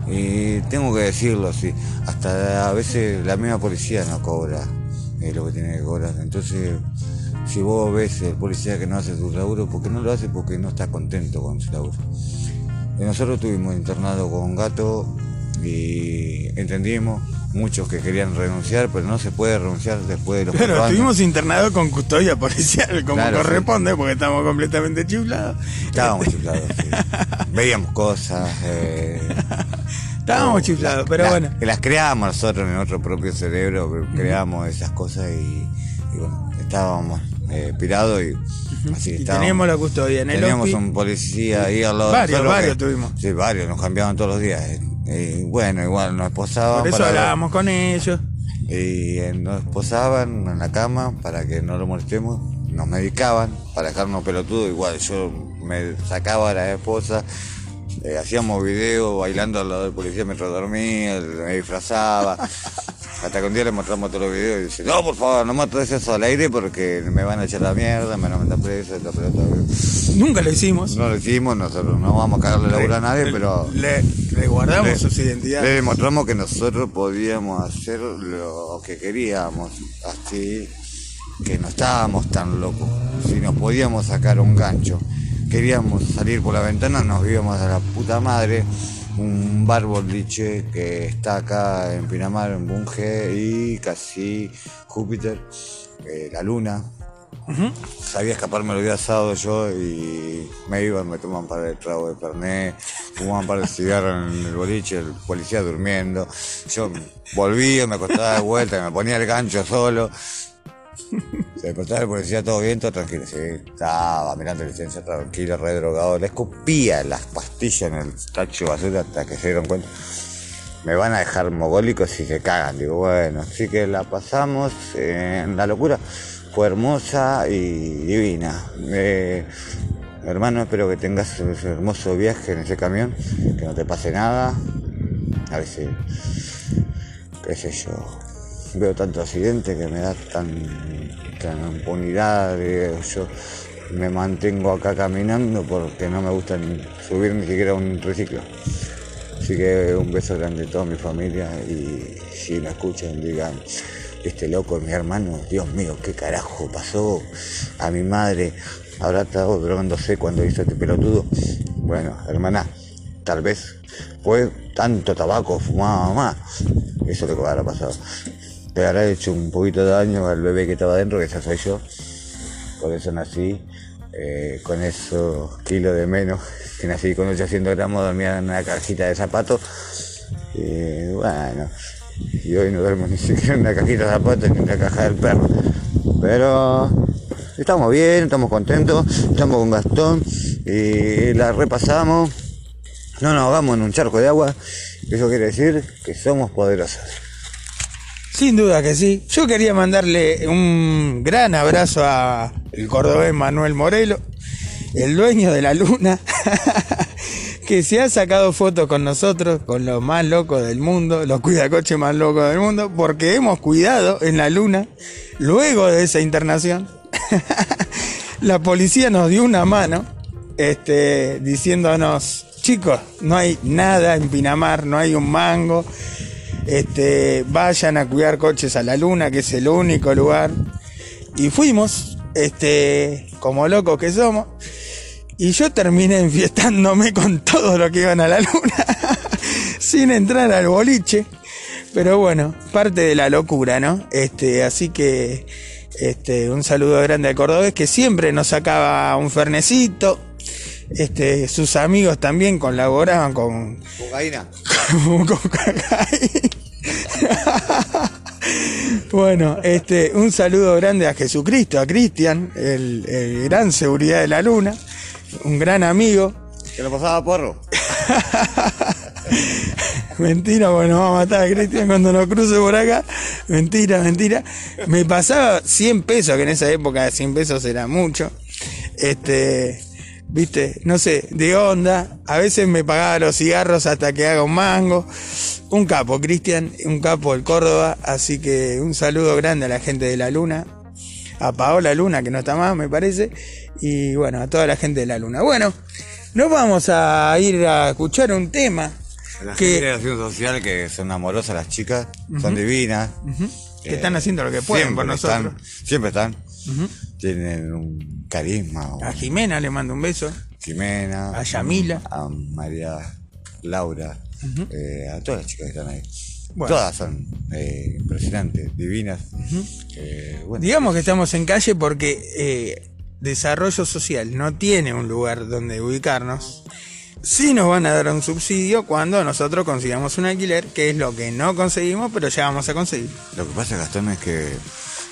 Y tengo que decirlo así, hasta a veces la misma policía no cobra eh, lo que tiene que cobrar. Entonces, si vos ves el policía que no hace su laburo, ¿por qué no lo hace? Porque no está contento con su laburo. Y nosotros estuvimos internados con Gato y entendimos muchos que querían renunciar, pero no se puede renunciar después de los Pero cuatro años. estuvimos internados con custodia policial, como Claro, corresponde, porque estamos completamente chiflados. Estábamos chiflados, sí. Veíamos cosas. eh, Estábamos chiflados, pero las- bueno. que las creamos nosotros en nuestro propio cerebro, creamos esas cosas y, y bueno, estábamos eh, pirados y así Y estábamos. teníamos la custodia en el Teníamos un policía ahí al lado Varios, varios que- tuvimos. Sí, varios, nos cambiaban todos los días. eh, Y bueno, igual nos esposaban. Por eso para- hablábamos con ellos. y eh, nos esposaban en la cama para que no lo molestemos, nos medicaban para dejarnos pelotudos, igual yo me sacaba a la esposa, eh, hacíamos videos bailando al lado del policía mientras dormía, me disfrazaba, hasta que un día le mostramos todos los videos y dice, no por favor, no muestres eso al aire porque me van a echar la mierda, me van a meter preso, esta pelota. Nunca lo hicimos. No lo hicimos, nosotros no vamos a cagarle la laburo a nadie, pero... Le, le guardamos Le- sus identidades. Le demostramos que nosotros podíamos hacer lo que queríamos, así que no estábamos tan locos. Si nos podíamos sacar un gancho, queríamos salir por la ventana, nos íbamos a la puta madre. Un bar boliche que está acá en Pinamar, en Bunge y casi Júpiter, eh, la luna, sabía escaparme los días sábados yo y me iban, me tomaban para el trago de perné, fumaban para el cigarro en el boliche, el policía durmiendo. Yo volvía, me acostaba de vuelta, me ponía el gancho solo. Se despertaba el policía todo bien, todo tranquilo. Sí, estaba mirando licencia tranquilo, re drogado. Le escupía las pastillas en el tacho basura hasta que se dieron cuenta. Me van a dejar mogólicos y se cagan. Digo, bueno, así que la pasamos en la locura. Fue hermosa y divina. Eh, hermano, espero que tengas un hermoso viaje en ese camión, que no te pase nada. A veces, qué sé yo, veo tanto accidente que me da tan, tan impunidad. digo, yo me mantengo acá caminando porque no me gusta subir ni siquiera un triciclo. Así que un beso grande a toda mi familia y si me escuchan digan, este loco es mi hermano, Dios mío, qué carajo pasó a mi madre, habrá estado drogándose cuando hizo este pelotudo. Bueno, hermana, tal vez fue tanto tabaco, fumaba mamá, eso es lo que habrá pasado. Le habrá hecho un poquito de daño al bebé que estaba adentro, que ya soy yo, por eso nací eh, con esos kilos de menos, que nací con 800 gramos, dormía en una cajita de zapatos. Y bueno, y hoy no duermo ni siquiera en una cajita de zapatos ni en la caja del perro. Pero estamos bien, estamos contentos, estamos con Gastón y la repasamos. No nos ahogamos en un charco de agua. Eso quiere decir que somos poderosos. Sin duda que sí. Yo quería mandarle un gran abrazo a el cordobés Manuel Morelo, el dueño de la luna, que se ha sacado fotos con nosotros, con los más locos del mundo, los cuidacoches más locos del mundo, porque hemos cuidado en la luna, luego de esa internación. la policía nos dio una mano, este, diciéndonos, chicos, no hay nada en Pinamar, no hay un mango, este, vayan a cuidar coches a la luna, que es el único lugar. Y fuimos, este, como locos que somos. Y yo terminé enfiestándome con todo lo que iban a la luna, sin entrar al boliche. Pero bueno, parte de la locura, ¿no? Este, así que, este, un saludo grande al cordobés que siempre nos sacaba un fernecito. Este, sus amigos también colaboraban con, Cocaína. con cocaína. bueno, este, un saludo grande a Jesucristo, a Cristian, el, el gran seguridad de la luna, un gran amigo. Que lo pasaba porro. Mentira, bueno, vamos a matar a Cristian cuando nos cruce por acá. Mentira, mentira. Me pasaba 100 pesos, que en esa época 100 pesos era mucho. Este, viste, no sé, de onda. A veces me pagaba los cigarros hasta que haga un mango. Un capo, Cristian, un capo del Córdoba. Así que un saludo grande a la gente de la Luna. A Paola Luna, que no está más, me parece. Y bueno, a toda la gente de la Luna. Bueno, nos vamos a ir a escuchar un tema La que, generación social que son amorosas las chicas, son divinas. que están haciendo lo que pueden por siempre nosotros. Están, siempre están. Tienen un carisma. A Jimena le mando un beso. Jimena. A Yamila. A María Laura. eh, a todas las chicas que están ahí. Bueno. Todas son eh, impresionantes, divinas. Eh, bueno, Digamos que estamos en calle porque desarrollo social no tiene un lugar donde ubicarnos. Sí nos van a dar un subsidio cuando nosotros consigamos un alquiler, que es lo que no conseguimos, pero ya vamos a conseguir. Lo que pasa, Gastón, es que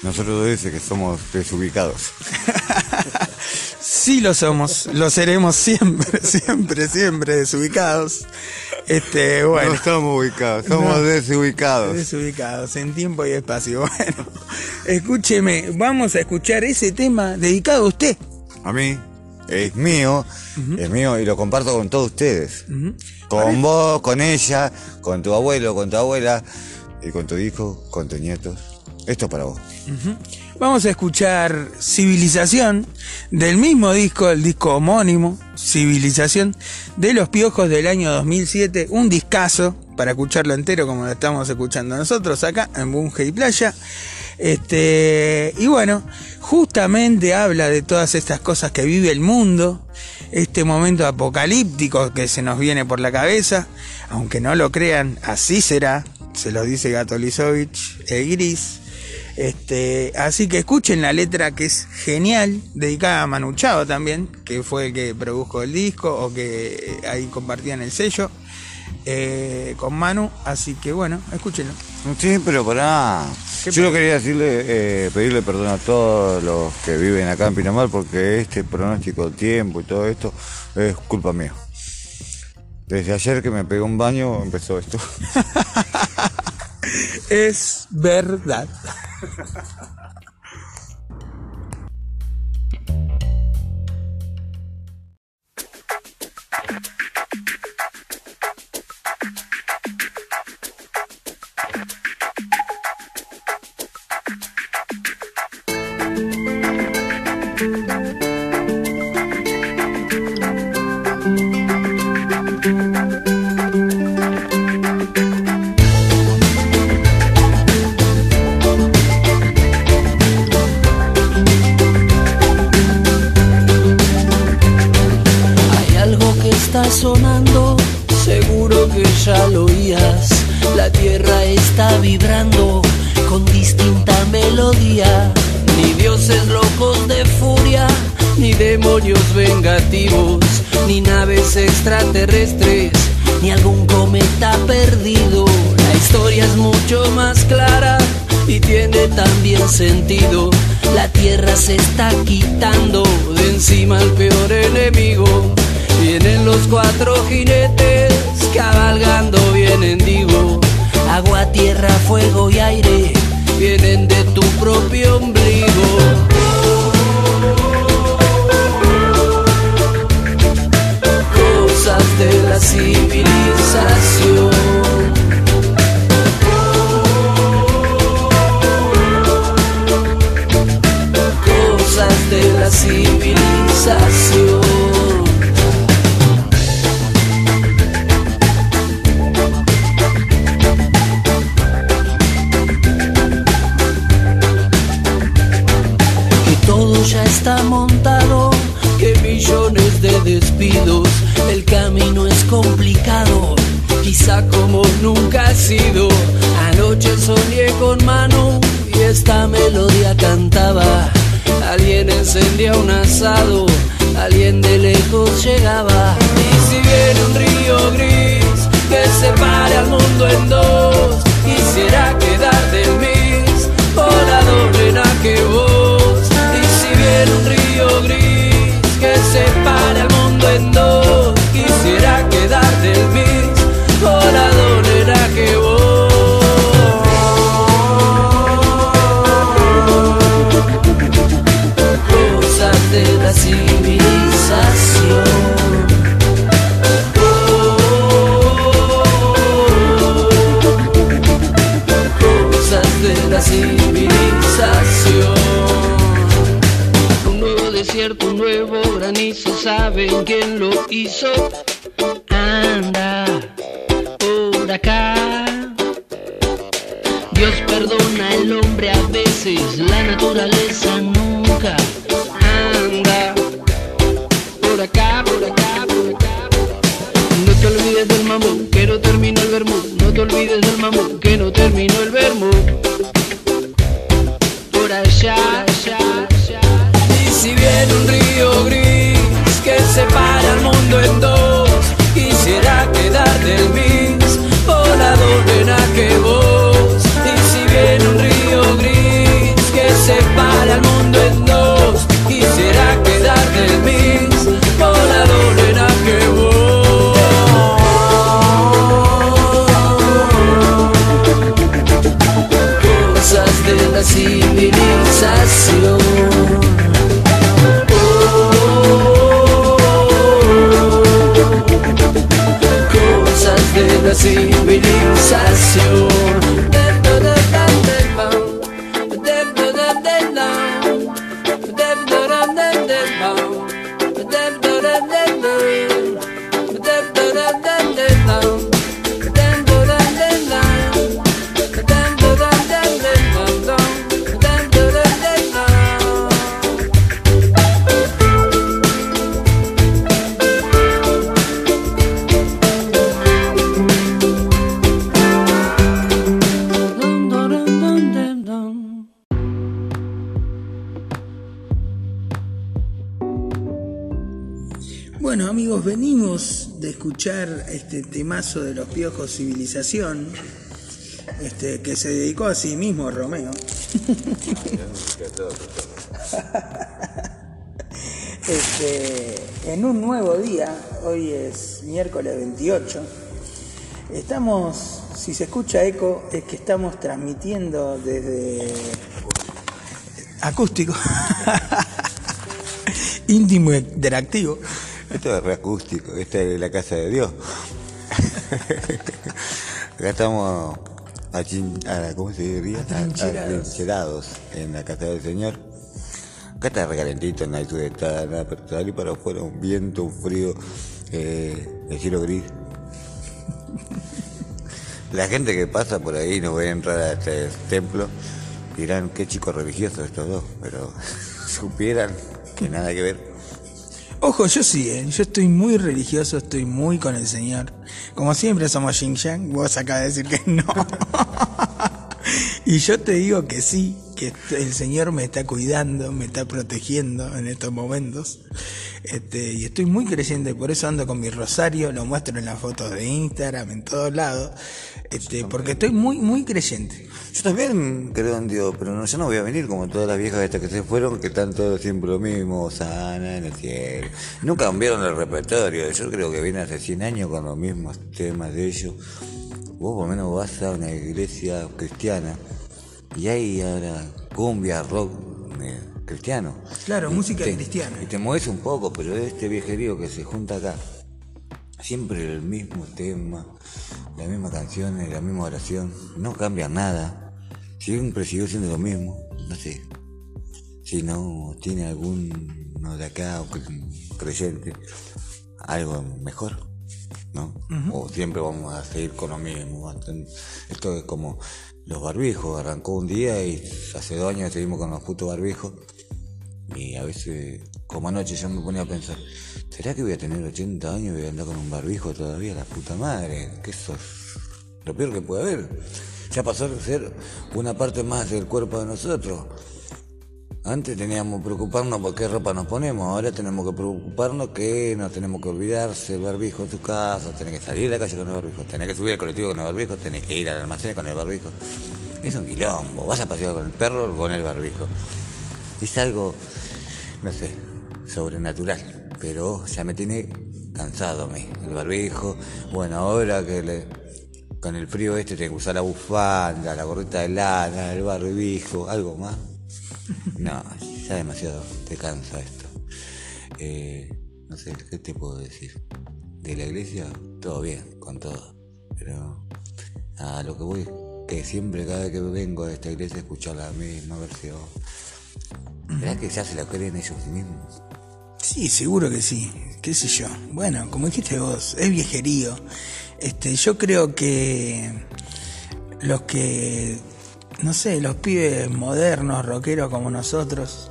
nosotros dice que somos desubicados. Sí lo somos, lo seremos siempre, siempre, siempre desubicados. Este, No bueno. estamos ubicados, somos No. desubicados. Desubicados en tiempo y espacio. Bueno, escúcheme, vamos a escuchar ese tema dedicado a usted. A mí es mío, es mío y lo comparto con todos ustedes. Con vos, con ella, con tu abuelo, con tu abuela y con tu hijo, con tus nietos. Esto es para vos. Vamos a escuchar Civilización del mismo disco, el disco homónimo, Civilización, de los Piojos del año 2007, un discazo para escucharlo entero como lo estamos escuchando nosotros acá en Bunge y Playa. Este, y bueno, justamente habla de todas estas cosas que vive el mundo, este momento apocalíptico que se nos viene por la cabeza, aunque no lo crean, así será, se lo dice Gato Lisovich, el gris. Este, así que escuchen la letra que es genial, dedicada a Manu Chao también, que fue el que produjo el disco o que eh, ahí compartían el sello eh, con Manu. Así que bueno, escúchenlo. Sí, pero para ¿Qué Yo quería decirle, eh, pedirle perdón a todos los que viven acá en Pinamar porque este pronóstico del tiempo y todo esto es culpa mía. Desde ayer que me pegó un baño empezó esto. Es verdad. Ni algún cometa perdido. La historia es mucho más clara y tiene también sentido. La tierra se está quitando de encima al peor enemigo. Vienen los cuatro jinetes cabalgando vienen digo. Agua, tierra, fuego y aire Civilización, este, que se dedicó a sí mismo Romeo. Este, en un nuevo día, hoy es miércoles 28, estamos, si se escucha eco, es que estamos transmitiendo desde acústico, íntimo interactivo. Esto es reacústico, esta es la casa de Dios. Acá estamos achin- a- ¿cómo se diría? Atrincherados. En la casa del Señor. Acá está recalentito, no hay está nada, pero salí para afuera un viento, un frío, eh, el cielo gris. La gente que pasa por ahí no ve entrar a este templo dirán qué chicos religiosos estos dos, pero supieran que nada que ver. Ojo, yo sí, ¿eh? yo estoy muy religioso, estoy muy con el Señor. Como siempre somos Yin Yang, vos acabas de decir que no. y yo te digo que sí, que el Señor me está cuidando, me está protegiendo en estos momentos. Este, y estoy muy creyente, por eso ando con mi rosario, lo muestro en las fotos de Instagram, en todos lados. Este, porque estoy muy, muy creyente. Yo también creo en Dios, pero no, yo no voy a venir como todas las viejas estas que se fueron, que están todos siempre lo mismo, sana en el cielo. Nunca cambiaron el repertorio. Yo creo que viene hace 100 años con los mismos temas de ellos. Vos por lo menos vas a una iglesia cristiana y hay ahora cumbia, rock eh, cristiano. Claro, Y música te- cristiana. Y te mueves un poco, pero este viejerío que se junta acá, siempre el mismo tema, las mismas canciones, la misma oración, no cambia nada, siempre sigue siendo lo mismo, no sé, si no tiene alguno de acá o cre- creyente, algo mejor, ¿no? O siempre vamos a seguir con lo mismo, esto es como los barbijos, arrancó un día y hace dos años seguimos con los putos barbijos. Y a veces, como anoche, yo me ponía a pensar, ¿será que voy a tener 80 años y voy a andar con un barbijo todavía? La puta madre, que eso es lo peor que puede haber. Ya pasó a ser una parte más del cuerpo de nosotros. Antes teníamos que preocuparnos por qué ropa nos ponemos, ahora tenemos que preocuparnos que no tenemos que olvidarse el barbijo en tu casa, tenés que salir de la calle con el barbijo, tenés que subir al colectivo con el barbijo, tenés que ir al almacén con el barbijo. Es un quilombo, vas a pasear con el perro con el barbijo. Es algo, no sé, sobrenatural, pero ya me tiene cansado a mí, el barbijo. Bueno, ahora que le- con el frío este tengo que usar la bufanda, la gorrita de lana, el barbijo, algo más. No, ya demasiado, te cansa esto. Eh, no sé, ¿qué te puedo decir? De la iglesia, todo bien, con todo. Pero a lo que voy, que siempre cada vez que vengo a esta iglesia escuchar la misma versión. ¿Verdad que ya se la creen ellos mismos? Sí, seguro que sí. ¿Qué sé yo? Bueno, como dijiste vos, es viejerío. Este, yo creo que los que, no sé, los pibes modernos, rockeros como nosotros,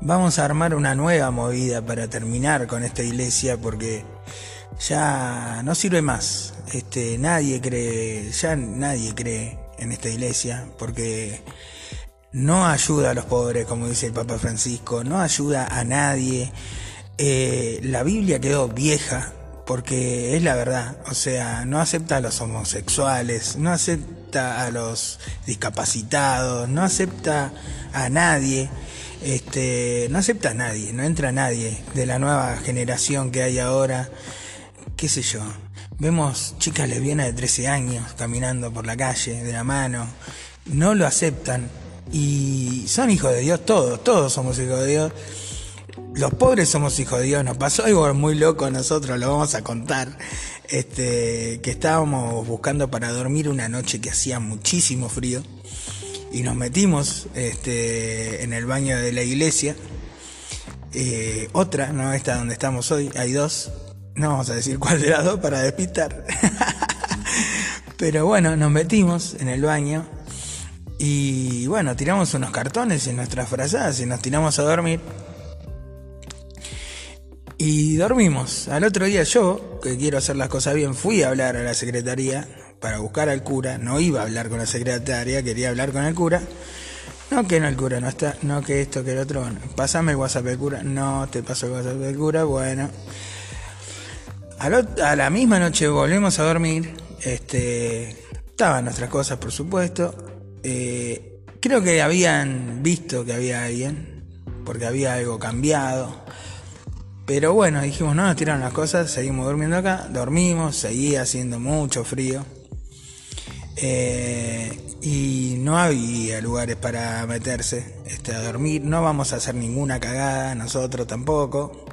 vamos a armar una nueva movida para terminar con esta iglesia porque ya no sirve más. Este, nadie cree, ya nadie cree en esta iglesia porque no ayuda a los pobres, como dice el Papa Francisco, no ayuda a nadie. Eh, la Biblia quedó vieja porque es la verdad, o sea, no acepta a los homosexuales, no acepta a los discapacitados, no acepta a nadie, este, no acepta a nadie, no entra nadie de la nueva generación que hay ahora, qué sé yo. Vemos chicas lesbianas de 13 años caminando por la calle de la mano, no lo aceptan y son hijos de Dios todos, todos somos hijos de Dios. Los pobres somos hijos de Dios, nos pasó algo muy loco a nosotros, lo vamos a contar. Este, que estábamos buscando para dormir una noche que hacía muchísimo frío y nos metimos este, en el baño de la iglesia. Eh, otra, no esta donde estamos hoy, hay dos. No vamos a decir cuál de las dos para despistar. Pero bueno, nos metimos en el baño y bueno, tiramos unos cartones en nuestras frazadas y nos tiramos a dormir. Y dormimos. Al otro día yo, que quiero hacer las cosas bien, fui a hablar a la secretaría para buscar al cura. No iba a hablar con la secretaria, quería hablar con el cura. No, que no el cura no está. No, que esto, que el otro. Bueno, pásame el WhatsApp del cura. No, te paso el WhatsApp del cura. Bueno. Al ot- a la misma noche volvemos a dormir. Este, estaban nuestras cosas, por supuesto. Eh, creo que habían visto que había alguien, porque había algo cambiado. Pero bueno, dijimos, no nos tiraron las cosas, seguimos durmiendo acá, dormimos, seguía haciendo mucho frío. Eh, y no había lugares para meterse este, a dormir, no vamos a hacer ninguna cagada, nosotros tampoco.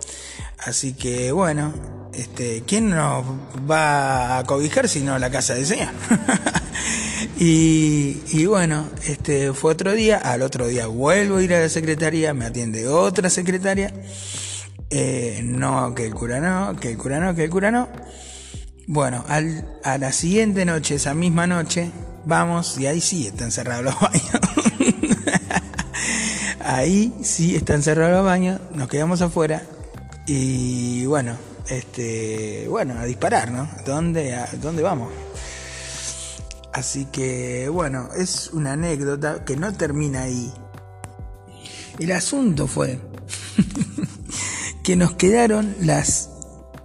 Así que bueno, este, ¿quién nos va a cobijar sino la casa del Señor? y, y bueno, este fue otro día, al otro día vuelvo a ir a la secretaría, me atiende otra secretaria. Eh, no, que el cura no, que el cura no, que el cura no. Bueno, a la siguiente noche, esa misma noche, vamos y ahí sí están cerrados los baños. ahí sí están cerrados los baños, nos quedamos afuera y bueno, este, bueno, a disparar, ¿no? ¿Dónde, dónde vamos? Así que bueno, es una anécdota que no termina ahí. El asunto fue que nos quedaron las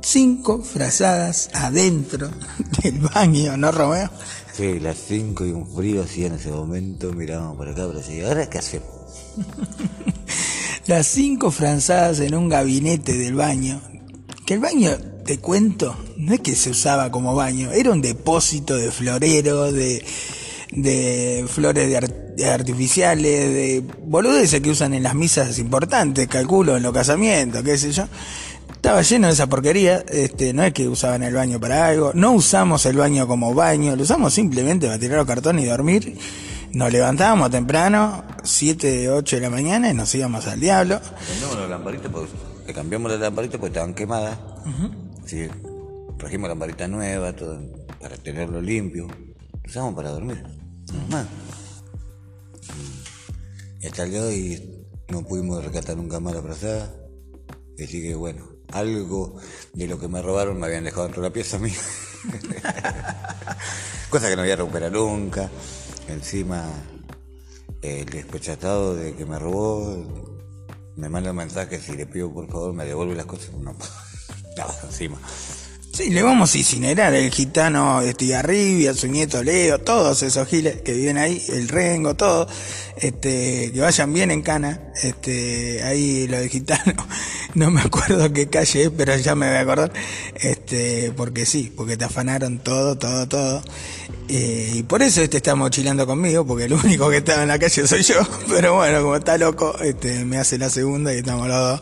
cinco frazadas adentro del baño, ¿no, Romeo? Sí, las 5 y un frío así en ese momento mirábamos por acá, pero sí, ¿ahora qué hacemos? Las cinco frazadas en un gabinete del baño. Que el baño, te cuento, no es que se usaba como baño, era un depósito de florero, de, de flores de ar- de artificiales, de boludeces que usan en las misas importantes, calculo, en los casamientos, qué sé yo. Estaba lleno de esa porquería, este, no es que usaban el baño para algo, no usamos el baño como baño, lo usamos simplemente para tirar los cartones y dormir. Nos levantábamos temprano, 7, 8 de la mañana y nos íbamos al diablo. Cambiamos la lamparita, pues, le cambiamos la lamparita porque estaban quemadas. Sí, trajimos lamparita nueva, todo, para tenerlo limpio. Lo usamos para dormir. Más. Y hasta el día de no pudimos rescatar nunca más la frazada. Así que bueno, algo de lo que me robaron me habían dejado dentro de la pieza mía. Cosa que no voy a recuperar nunca. Encima, el despechatado de que me robó me manda un mensaje si le pido por favor me devuelve las cosas. No, nada, encima. Sí, le vamos a incinerar el gitano Estigarribia, su nieto Leo, todos esos giles que viven ahí, el Rengo, todo, este, que vayan bien en cana, este, ahí lo de gitano, no me acuerdo qué calle es, pero ya me voy a acordar, este, porque sí, porque te afanaron todo, todo, todo, eh, y por eso este está mochilando conmigo, porque el único que estaba en la calle soy yo, pero bueno, como está loco, este, me hace la segunda y estamos los dos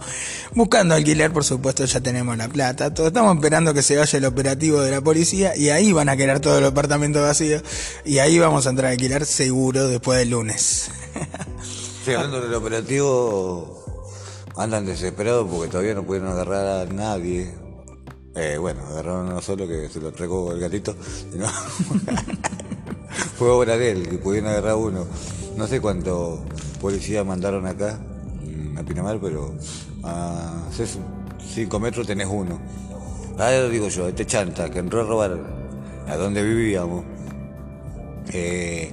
buscando alquiler, por supuesto, ya tenemos la plata, todo, estamos esperando que se vaya el operativo de la policía y ahí van a quedar todos los apartamentos vacíos y ahí vamos a entrar a alquilar seguro después del lunes. Sí, hablando del operativo, andan desesperados porque todavía no pudieron agarrar a nadie. Eh, bueno, agarraron uno solo que se lo tragó el gatito. y no. Fue obra de él, que pudieron agarrar uno. No sé cuánto policía mandaron acá, a Pinamar, pero a 5 metros tenés uno. Ah, lo digo yo, este chanta que entró a robar a donde vivíamos. Eh,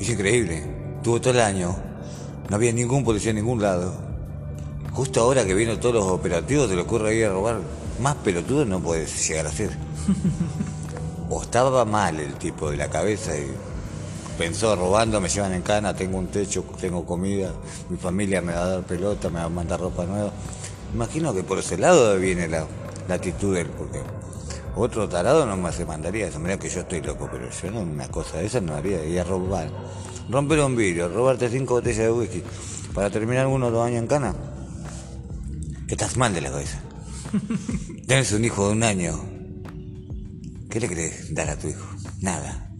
es increíble. Tuvo todo el año. No había ningún policía en ningún lado. Justo ahora que vino todos los operativos, se le ocurre ir a robar. Más pelotudo no puede llegar a ser. O estaba mal el tipo de la cabeza y pensó robando, me llevan en cana, tengo un techo, tengo comida, mi familia me va a dar pelota, me va a mandar ropa nueva. Imagino que por ese lado viene la, la actitud de él, porque otro tarado no más se mandaría eso. Mirá que yo estoy loco, pero yo no, una cosa de esa no haría, ir a robar. Romper un vidrio, robarte cinco botellas de whisky, para terminar uno o dos años en cana. Que estás mal de la cabeza. Tienes un hijo de un año. ¿Qué le querés dar a tu hijo? Nada.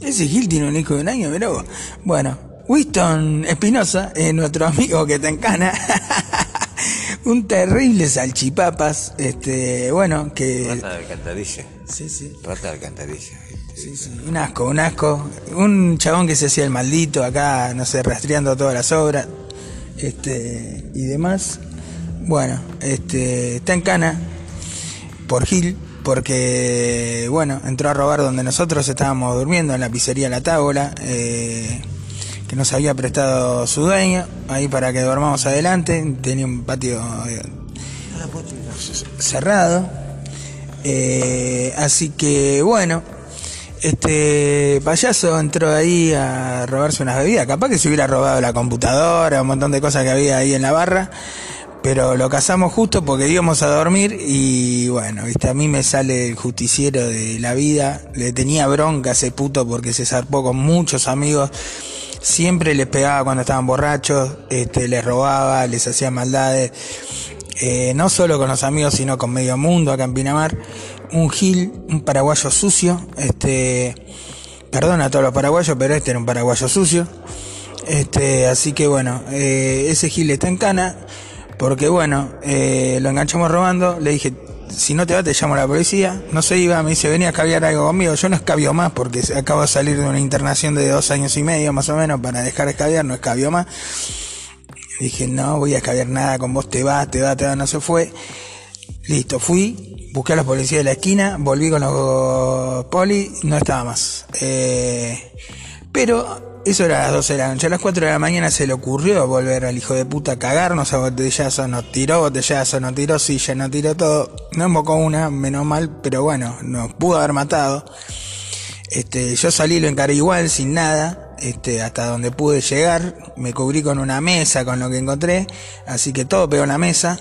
Ese Gil tiene un hijo de un año, mirá vos. Bueno, Winston Espinosa, eh, nuestro amigo que te encana. un terrible salchipapas, este, bueno, que... Rata de alcantarilla. Sí, sí. Rata de alcantarilla. Sí, sí, un asco, un asco. Un chabón que se hacía el maldito acá, no sé, rastreando todas las obras. Este, y demás. Bueno, este, está en cana por Gil, porque, bueno, entró a robar donde nosotros estábamos durmiendo, en la pizzería La Tábola, eh, que nos había prestado su dueño, ahí para que dormamos adelante. Tenía un patio eh, cerrado. Eh, así que bueno, este payaso entró ahí a robarse unas bebidas. Capaz que se hubiera robado la computadora, un montón de cosas que había ahí en la barra. Pero lo cazamos justo porque íbamos a dormir y bueno, viste, a mí me sale el justiciero de la vida. Le tenía bronca a ese puto porque se zarpó con muchos amigos. Siempre les pegaba cuando estaban borrachos, este, les robaba, les hacía maldades eh, no solo con los amigos, sino con medio mundo acá en Pinamar. Un gil, un paraguayo sucio, este, perdón a todos los paraguayos, pero este era un paraguayo sucio. Este, así que bueno, eh, ese gil está en cana, porque bueno, eh, lo enganchamos robando, le dije, si no te va te llamo a la policía, no se iba, me dice, venía a escabiar algo conmigo, yo no escabio más porque acabo de salir de una internación de dos años y medio más o menos para dejar de escabiar, no escabio más. Dije, no voy a escabiar nada con vos, te vas, te vas, te vas, no se fue. Listo, fui, busqué a los policías de la esquina, volví con los poli, no estaba más. Eh, pero eso era a las 12 de la noche. A las 4 de la mañana se le ocurrió volver al hijo de puta a cagarnos a botellazo, nos tiró botellazo, nos tiró silla, nos tiró todo. No embocó una, menos mal, pero bueno, nos pudo haber matado. Este, yo salí, lo encaré igual, sin nada, este, hasta donde pude llegar, me cubrí con una mesa, con lo que encontré, así que todo pegó en la mesa,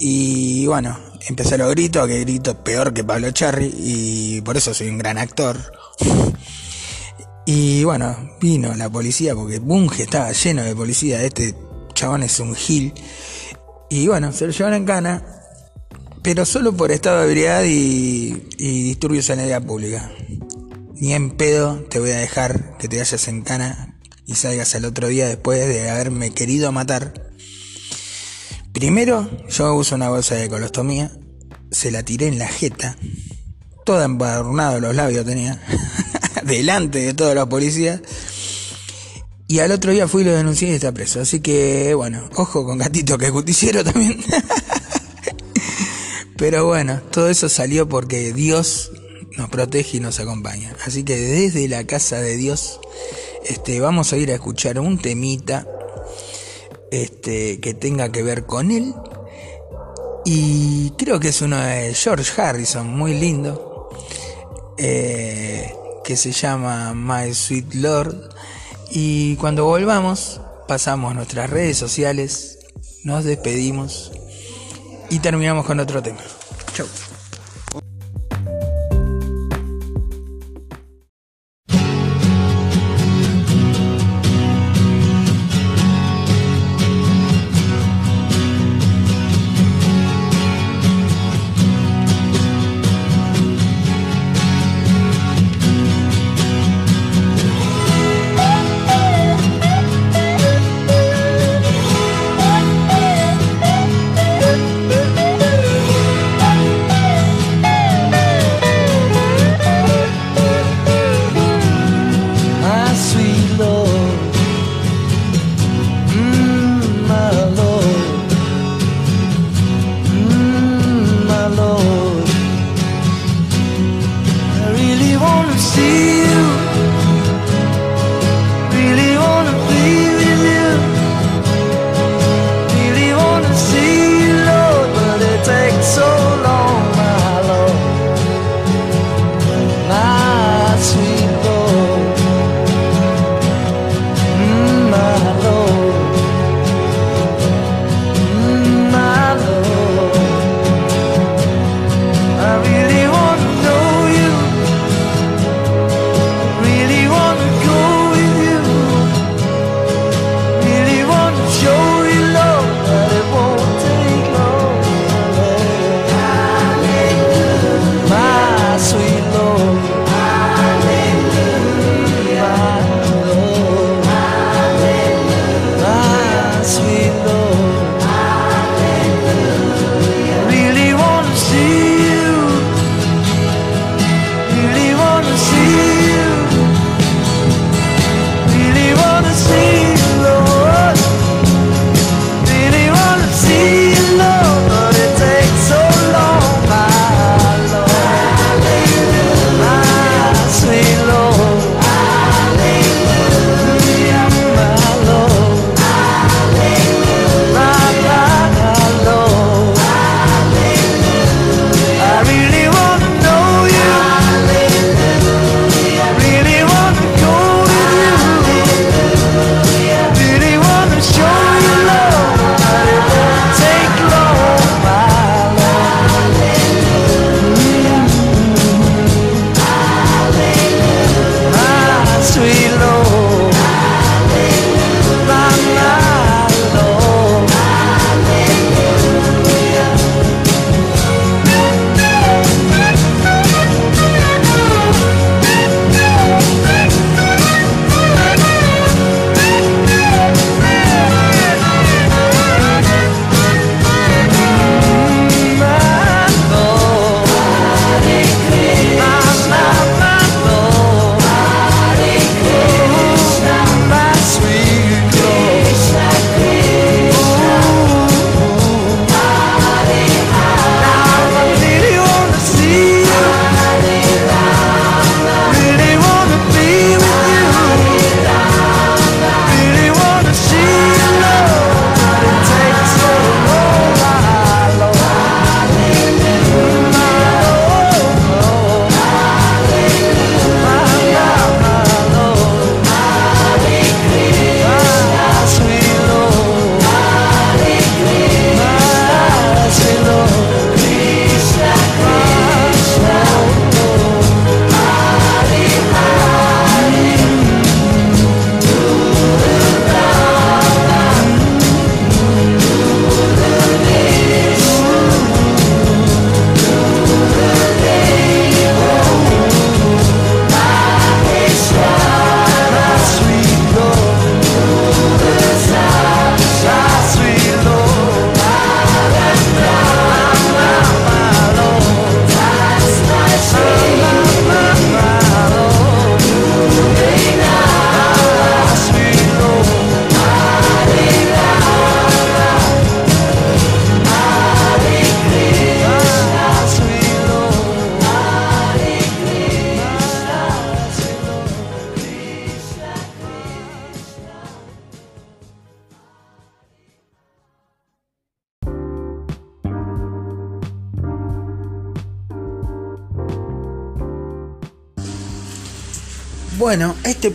y bueno, empecé los gritos, que grito peor que Pablo Cherry, y por eso soy un gran actor. Y bueno, vino la policía, porque Bunge estaba lleno de policía, este chabón es un gil, y bueno, se lo llevaron en cana, pero solo por estado de ebriedad y, y disturbios en la vida pública. Ni en pedo te voy a dejar que te vayas en cana y salgas al otro día después de haberme querido matar. Primero, yo uso una bolsa de colostomía, se la tiré en la jeta, toda embarnada los labios tenía, delante de todos los policías. Y al otro día fui y lo denuncié y está preso. Así que, bueno, ojo con gatito que es justiciero también. Pero bueno, todo eso salió porque Dios nos protege y nos acompaña. Así que desde la casa de Dios, este, vamos a ir a escuchar un temita este, que tenga que ver con él. Y creo que es uno de George Harrison, muy lindo, eh, que se llama My Sweet Lord. Y cuando volvamos, pasamos nuestras redes sociales, nos despedimos y terminamos con otro tema. Chau.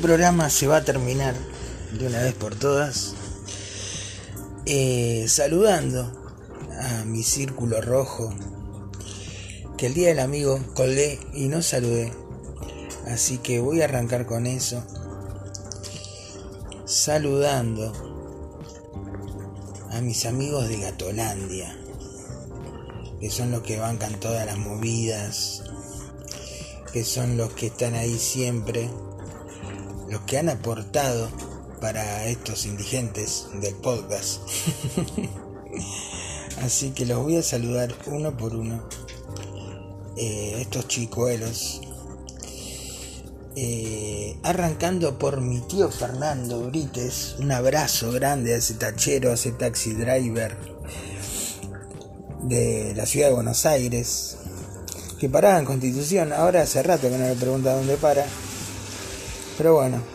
Programa se va a terminar de una vez por todas eh, saludando a mi círculo rojo que el día del amigo colgué y no saludé. Así que voy a arrancar con eso. Saludando a mis amigos de Gatolandia, que son los que bancan todas las movidas, que son los que están ahí siempre, han aportado para estos indigentes del podcast. Así que los voy a saludar uno por uno. Eh, estos chicuelos. Eh, arrancando por mi tío Fernando Brites. Un abrazo grande a ese tachero, a ese taxi driver de la ciudad de Buenos Aires. Que paraba en Constitución. Ahora hace rato que no le pregunta dónde para. Pero bueno,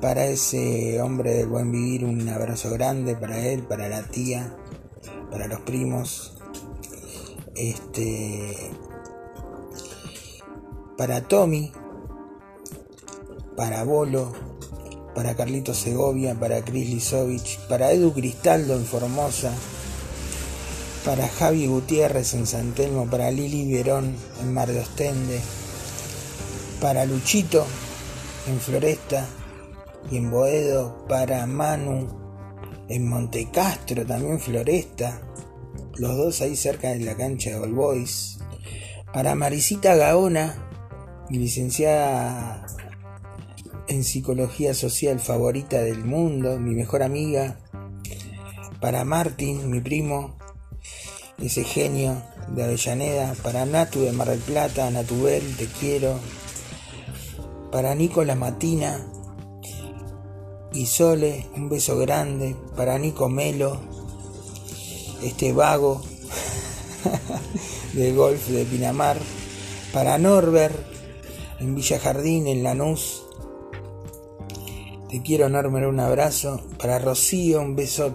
para ese hombre del buen vivir, un abrazo grande para él, para la tía, para los primos. Este. Para Tommy, para Bolo, para Carlito Segovia, para Cris Lisovich, para Edu Cristaldo en Formosa, para Javi Gutiérrez en San Telmo, para Lili Verón en Mar de Ostende, para Luchito en Floresta y en Boedo, para Manu en Montecastro, también Floresta, los dos ahí cerca de la cancha de All Boys, para Marisita Gaona, licenciada en psicología social favorita del mundo, mi mejor amiga, para Martín, mi primo, ese genio de Avellaneda, para Natu de Mar del Plata, Natubel, te quiero, para Nicola Matina y Sole, un beso grande, para Nico Melo, este vago del golf de Pinamar, para Norbert en Villa Jardín, en Lanús, te quiero Norbert, un abrazo, para Rocío, un beso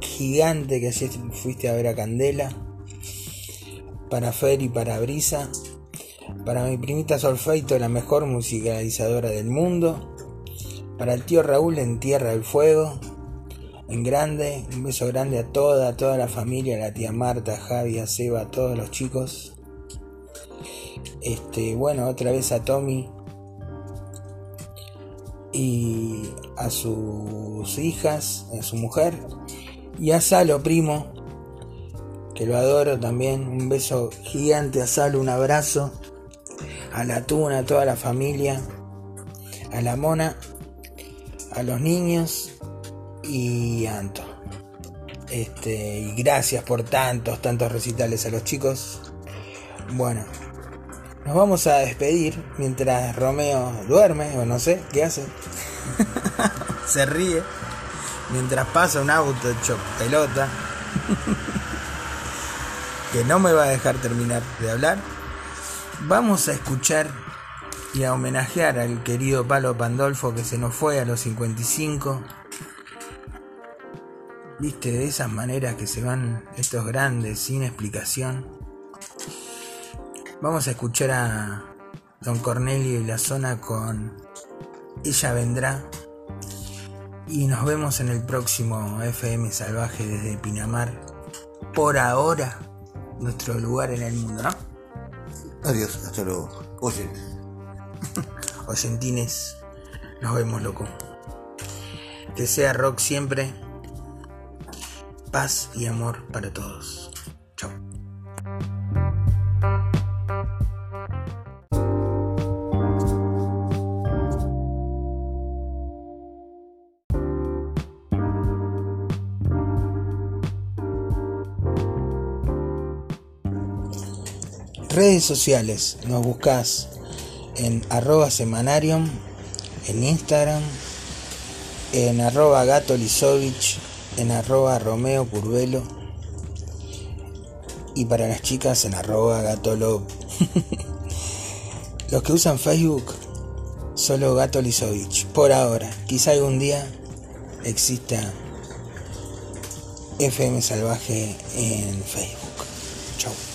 gigante que ayer fuiste a ver a Candela, para Fer y para Brisa, para mi primita Solfeito, la mejor musicalizadora del mundo, para el tío Raúl en Tierra del Fuego, en grande, un beso grande a toda, a toda la familia, a la tía Marta, a Javi, a Seba, a todos los chicos. Este, bueno, otra vez a Tommy y a sus hijas, a su mujer, y a Salo, primo, que lo adoro también. Un beso gigante a Salo, un abrazo. A la Tuna, a toda la familia, a la Mona, a los niños y Anto. Este, y gracias por tantos, tantos recitales a los chicos. Bueno, nos vamos a despedir mientras Romeo duerme o no sé qué hace. Se ríe mientras pasa un auto hecho pelota que no me va a dejar terminar de hablar. Vamos a escuchar y a homenajear al querido Palo Pandolfo que se nos fue a los 55. Viste, de esas maneras que se van estos grandes sin explicación. Vamos a escuchar a Don Cornelio y la zona con Ella Vendrá. Y nos vemos en el próximo FM Salvaje desde Pinamar. Por ahora, nuestro lugar en el mundo, ¿no? Adiós, hasta luego. Oye, Oyentines, nos vemos, loco. Que sea rock siempre. Paz y amor para todos. Chao. Redes sociales, nos buscas en arroba semanarium, en Instagram, en arroba gato Lisovich, en arroba Romeo Curvelo y para las chicas en arroba gato Love. Los que usan Facebook, solo gato Lisovich, por ahora. Quizá algún día exista FM Salvaje en Facebook. Chau.